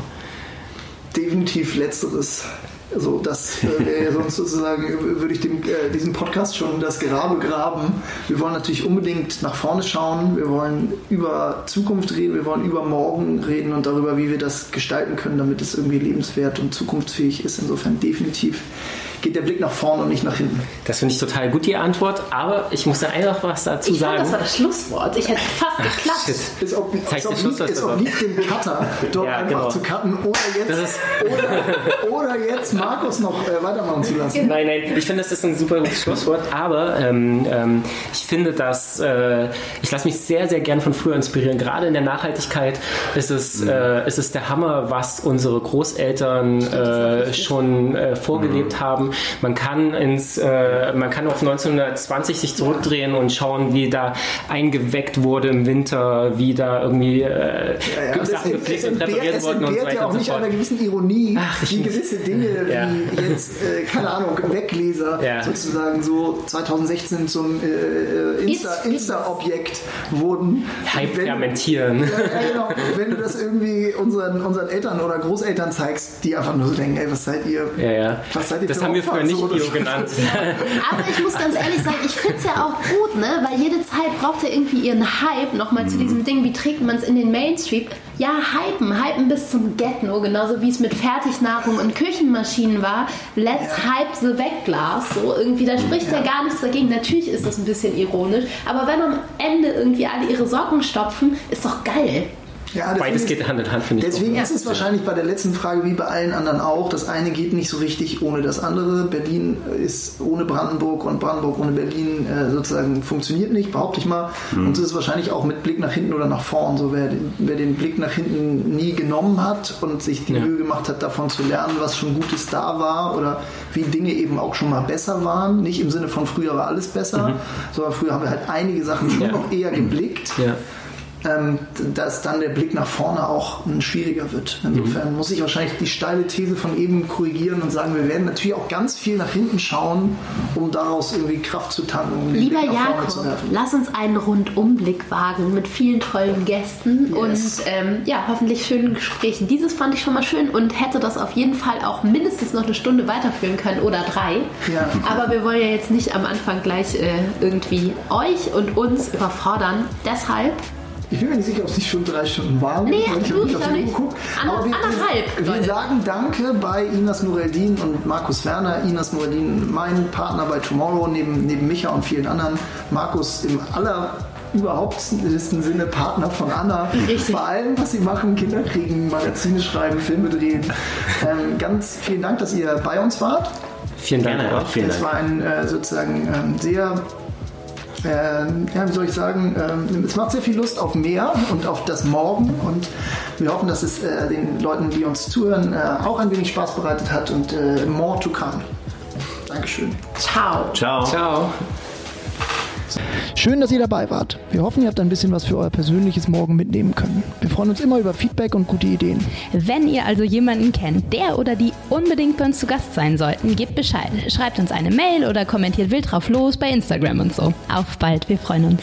Definitiv letzteres. Also das äh, wäre sonst sozusagen, äh, würde ich dem, äh, diesem Podcast schon das Grabe graben. Wir wollen natürlich unbedingt nach vorne schauen. Wir wollen über Zukunft reden, wir wollen über morgen reden und darüber, wie wir das gestalten können, damit es irgendwie lebenswert und zukunftsfähig ist. Insofern definitiv geht der Blick nach vorne und nicht nach hinten. Das finde ich total gut, die Antwort. Aber ich muss da einfach was dazu Ich fand, sagen. das war das Schlusswort. Ich hätte fast geklappt. Shit. Es ob, es Zeigt ob, den liegt, Schluss, es was ob liegt dem Cutter, dort Ja, einfach genau. zu cutten oder jetzt, Das ist- oder, oder jetzt Markus noch äh, weitermachen zu lassen. Nein, nein, ich finde, das ist ein super gutes Schlusswort, aber ähm, ähm, ich finde, dass äh, ich lasse mich sehr, sehr gern von früher inspirieren. Gerade in der Nachhaltigkeit ist es, äh, ist es der Hammer, was unsere Großeltern äh, schon äh, vorgelebt haben. Man kann ins, äh, man kann auf 1920 sich zurückdrehen und schauen, wie da eingeweckt wurde im Winter, wie da irgendwie äh, Ja, ja, Sachen gepflegt und repariert es wurden und so weiter ja auch und so nicht fort. einer gewissen Ironie, Ach, wie gewisse Dinge *laughs* Ja. wie jetzt, äh, keine Ahnung, Wegleser Ja. sozusagen so 2016 zum äh, äh, Insta- Insta-Objekt wurden. Hype Wenn- fermentieren. Genau. Wenn du das irgendwie unseren, unseren Eltern oder Großeltern zeigst, die einfach nur so denken, ey, was seid ihr? Ja, ja. Was seid ihr Das für haben wir früher nicht So, Bio genannt. *laughs* Aber ich muss ganz ehrlich sagen, ich finde es ja auch gut, ne? Weil jede Zeit braucht ja irgendwie ihren Hype. Nochmal zu diesem Ding, wie trägt man es in den Mainstream? Ja, hypen, hypen bis zum Get-No, genauso wie es mit Fertignahrung und Küchenmaschinen war. Let's hype the Wegglas. So irgendwie, da spricht ja. gar nichts dagegen. Natürlich ist das ein bisschen ironisch, aber wenn am Ende irgendwie alle ihre Socken stopfen, ist doch geil. Ja, deswegen Beides ist- geht Hand in Hand, finde ich. Deswegen Ja. ist es wahrscheinlich bei der letzten Frage wie bei allen anderen auch. Das eine geht nicht so richtig ohne das andere. Berlin ist ohne Brandenburg und Brandenburg ohne Berlin äh, sozusagen funktioniert nicht, behaupte ich mal. Und so ist es wahrscheinlich auch mit Blick nach hinten oder nach vorn. So wer, den- wer den Blick nach hinten nie genommen hat und sich die Ja. Mühe gemacht hat, davon zu lernen, was schon Gutes da war oder wie Dinge eben auch schon mal besser waren. Nicht im Sinne von früher war alles besser, sondern früher haben wir halt einige Sachen schon Ja. noch eher geblickt Ja. Ähm, dass dann der Blick nach vorne auch ein schwieriger wird. Insofern muss ich wahrscheinlich die steile These von eben korrigieren und sagen, wir werden natürlich auch ganz viel nach hinten schauen, um daraus irgendwie Kraft zu tanken. Um Lieber Blick nach vorne Jakob, zu werfen. lass uns einen Rundumblick wagen mit vielen tollen Gästen Yes. und ähm, ja, hoffentlich schönen Gesprächen. Dieses fand ich schon mal schön und hätte das auf jeden Fall auch mindestens noch eine Stunde weiterführen können oder drei. Ja. Aber wir wollen ja jetzt nicht am Anfang gleich äh, irgendwie euch und uns überfordern. Deshalb Ich bin mir nicht sicher, ob es nicht schon drei Stunden waren. Nee, weil ich habe nicht ich auf die Uhr nicht. geguckt. Ander- Aber wir, anderthalb, wir, wir Leute. sagen Danke bei Inas Nureldin und Markus Werner. Inas Nureldin, mein Partner bei Tomorrow, neben, neben Micha und vielen anderen. Markus im aller überhauptsten Sinne Partner von Anna. Richtig. Bei allem, was sie machen, Kinder kriegen, Magazine schreiben, Filme drehen. Ähm, ganz vielen Dank, dass ihr bei uns wart. Vielen Dank Gerne, auch. vielen Es Dank. war ein äh, sozusagen ähm, sehr, ähm, ja, wie soll ich sagen, ähm, es macht sehr viel Lust auf mehr und auf das Morgen und wir hoffen, dass es äh, den Leuten, die uns zuhören, äh, auch ein wenig Spaß bereitet hat und äh, more to come. Dankeschön. ciao. Ciao. Ciao. Schön, dass ihr dabei wart. Wir hoffen, ihr habt ein bisschen was für euer persönliches Morgen mitnehmen können. Wir freuen uns immer über Feedback und gute Ideen. Wenn ihr also jemanden kennt, der oder die unbedingt bei uns zu Gast sein sollten, gebt Bescheid. Schreibt uns eine Mail oder kommentiert wild drauf los bei Instagram und so. Auf bald, wir freuen uns.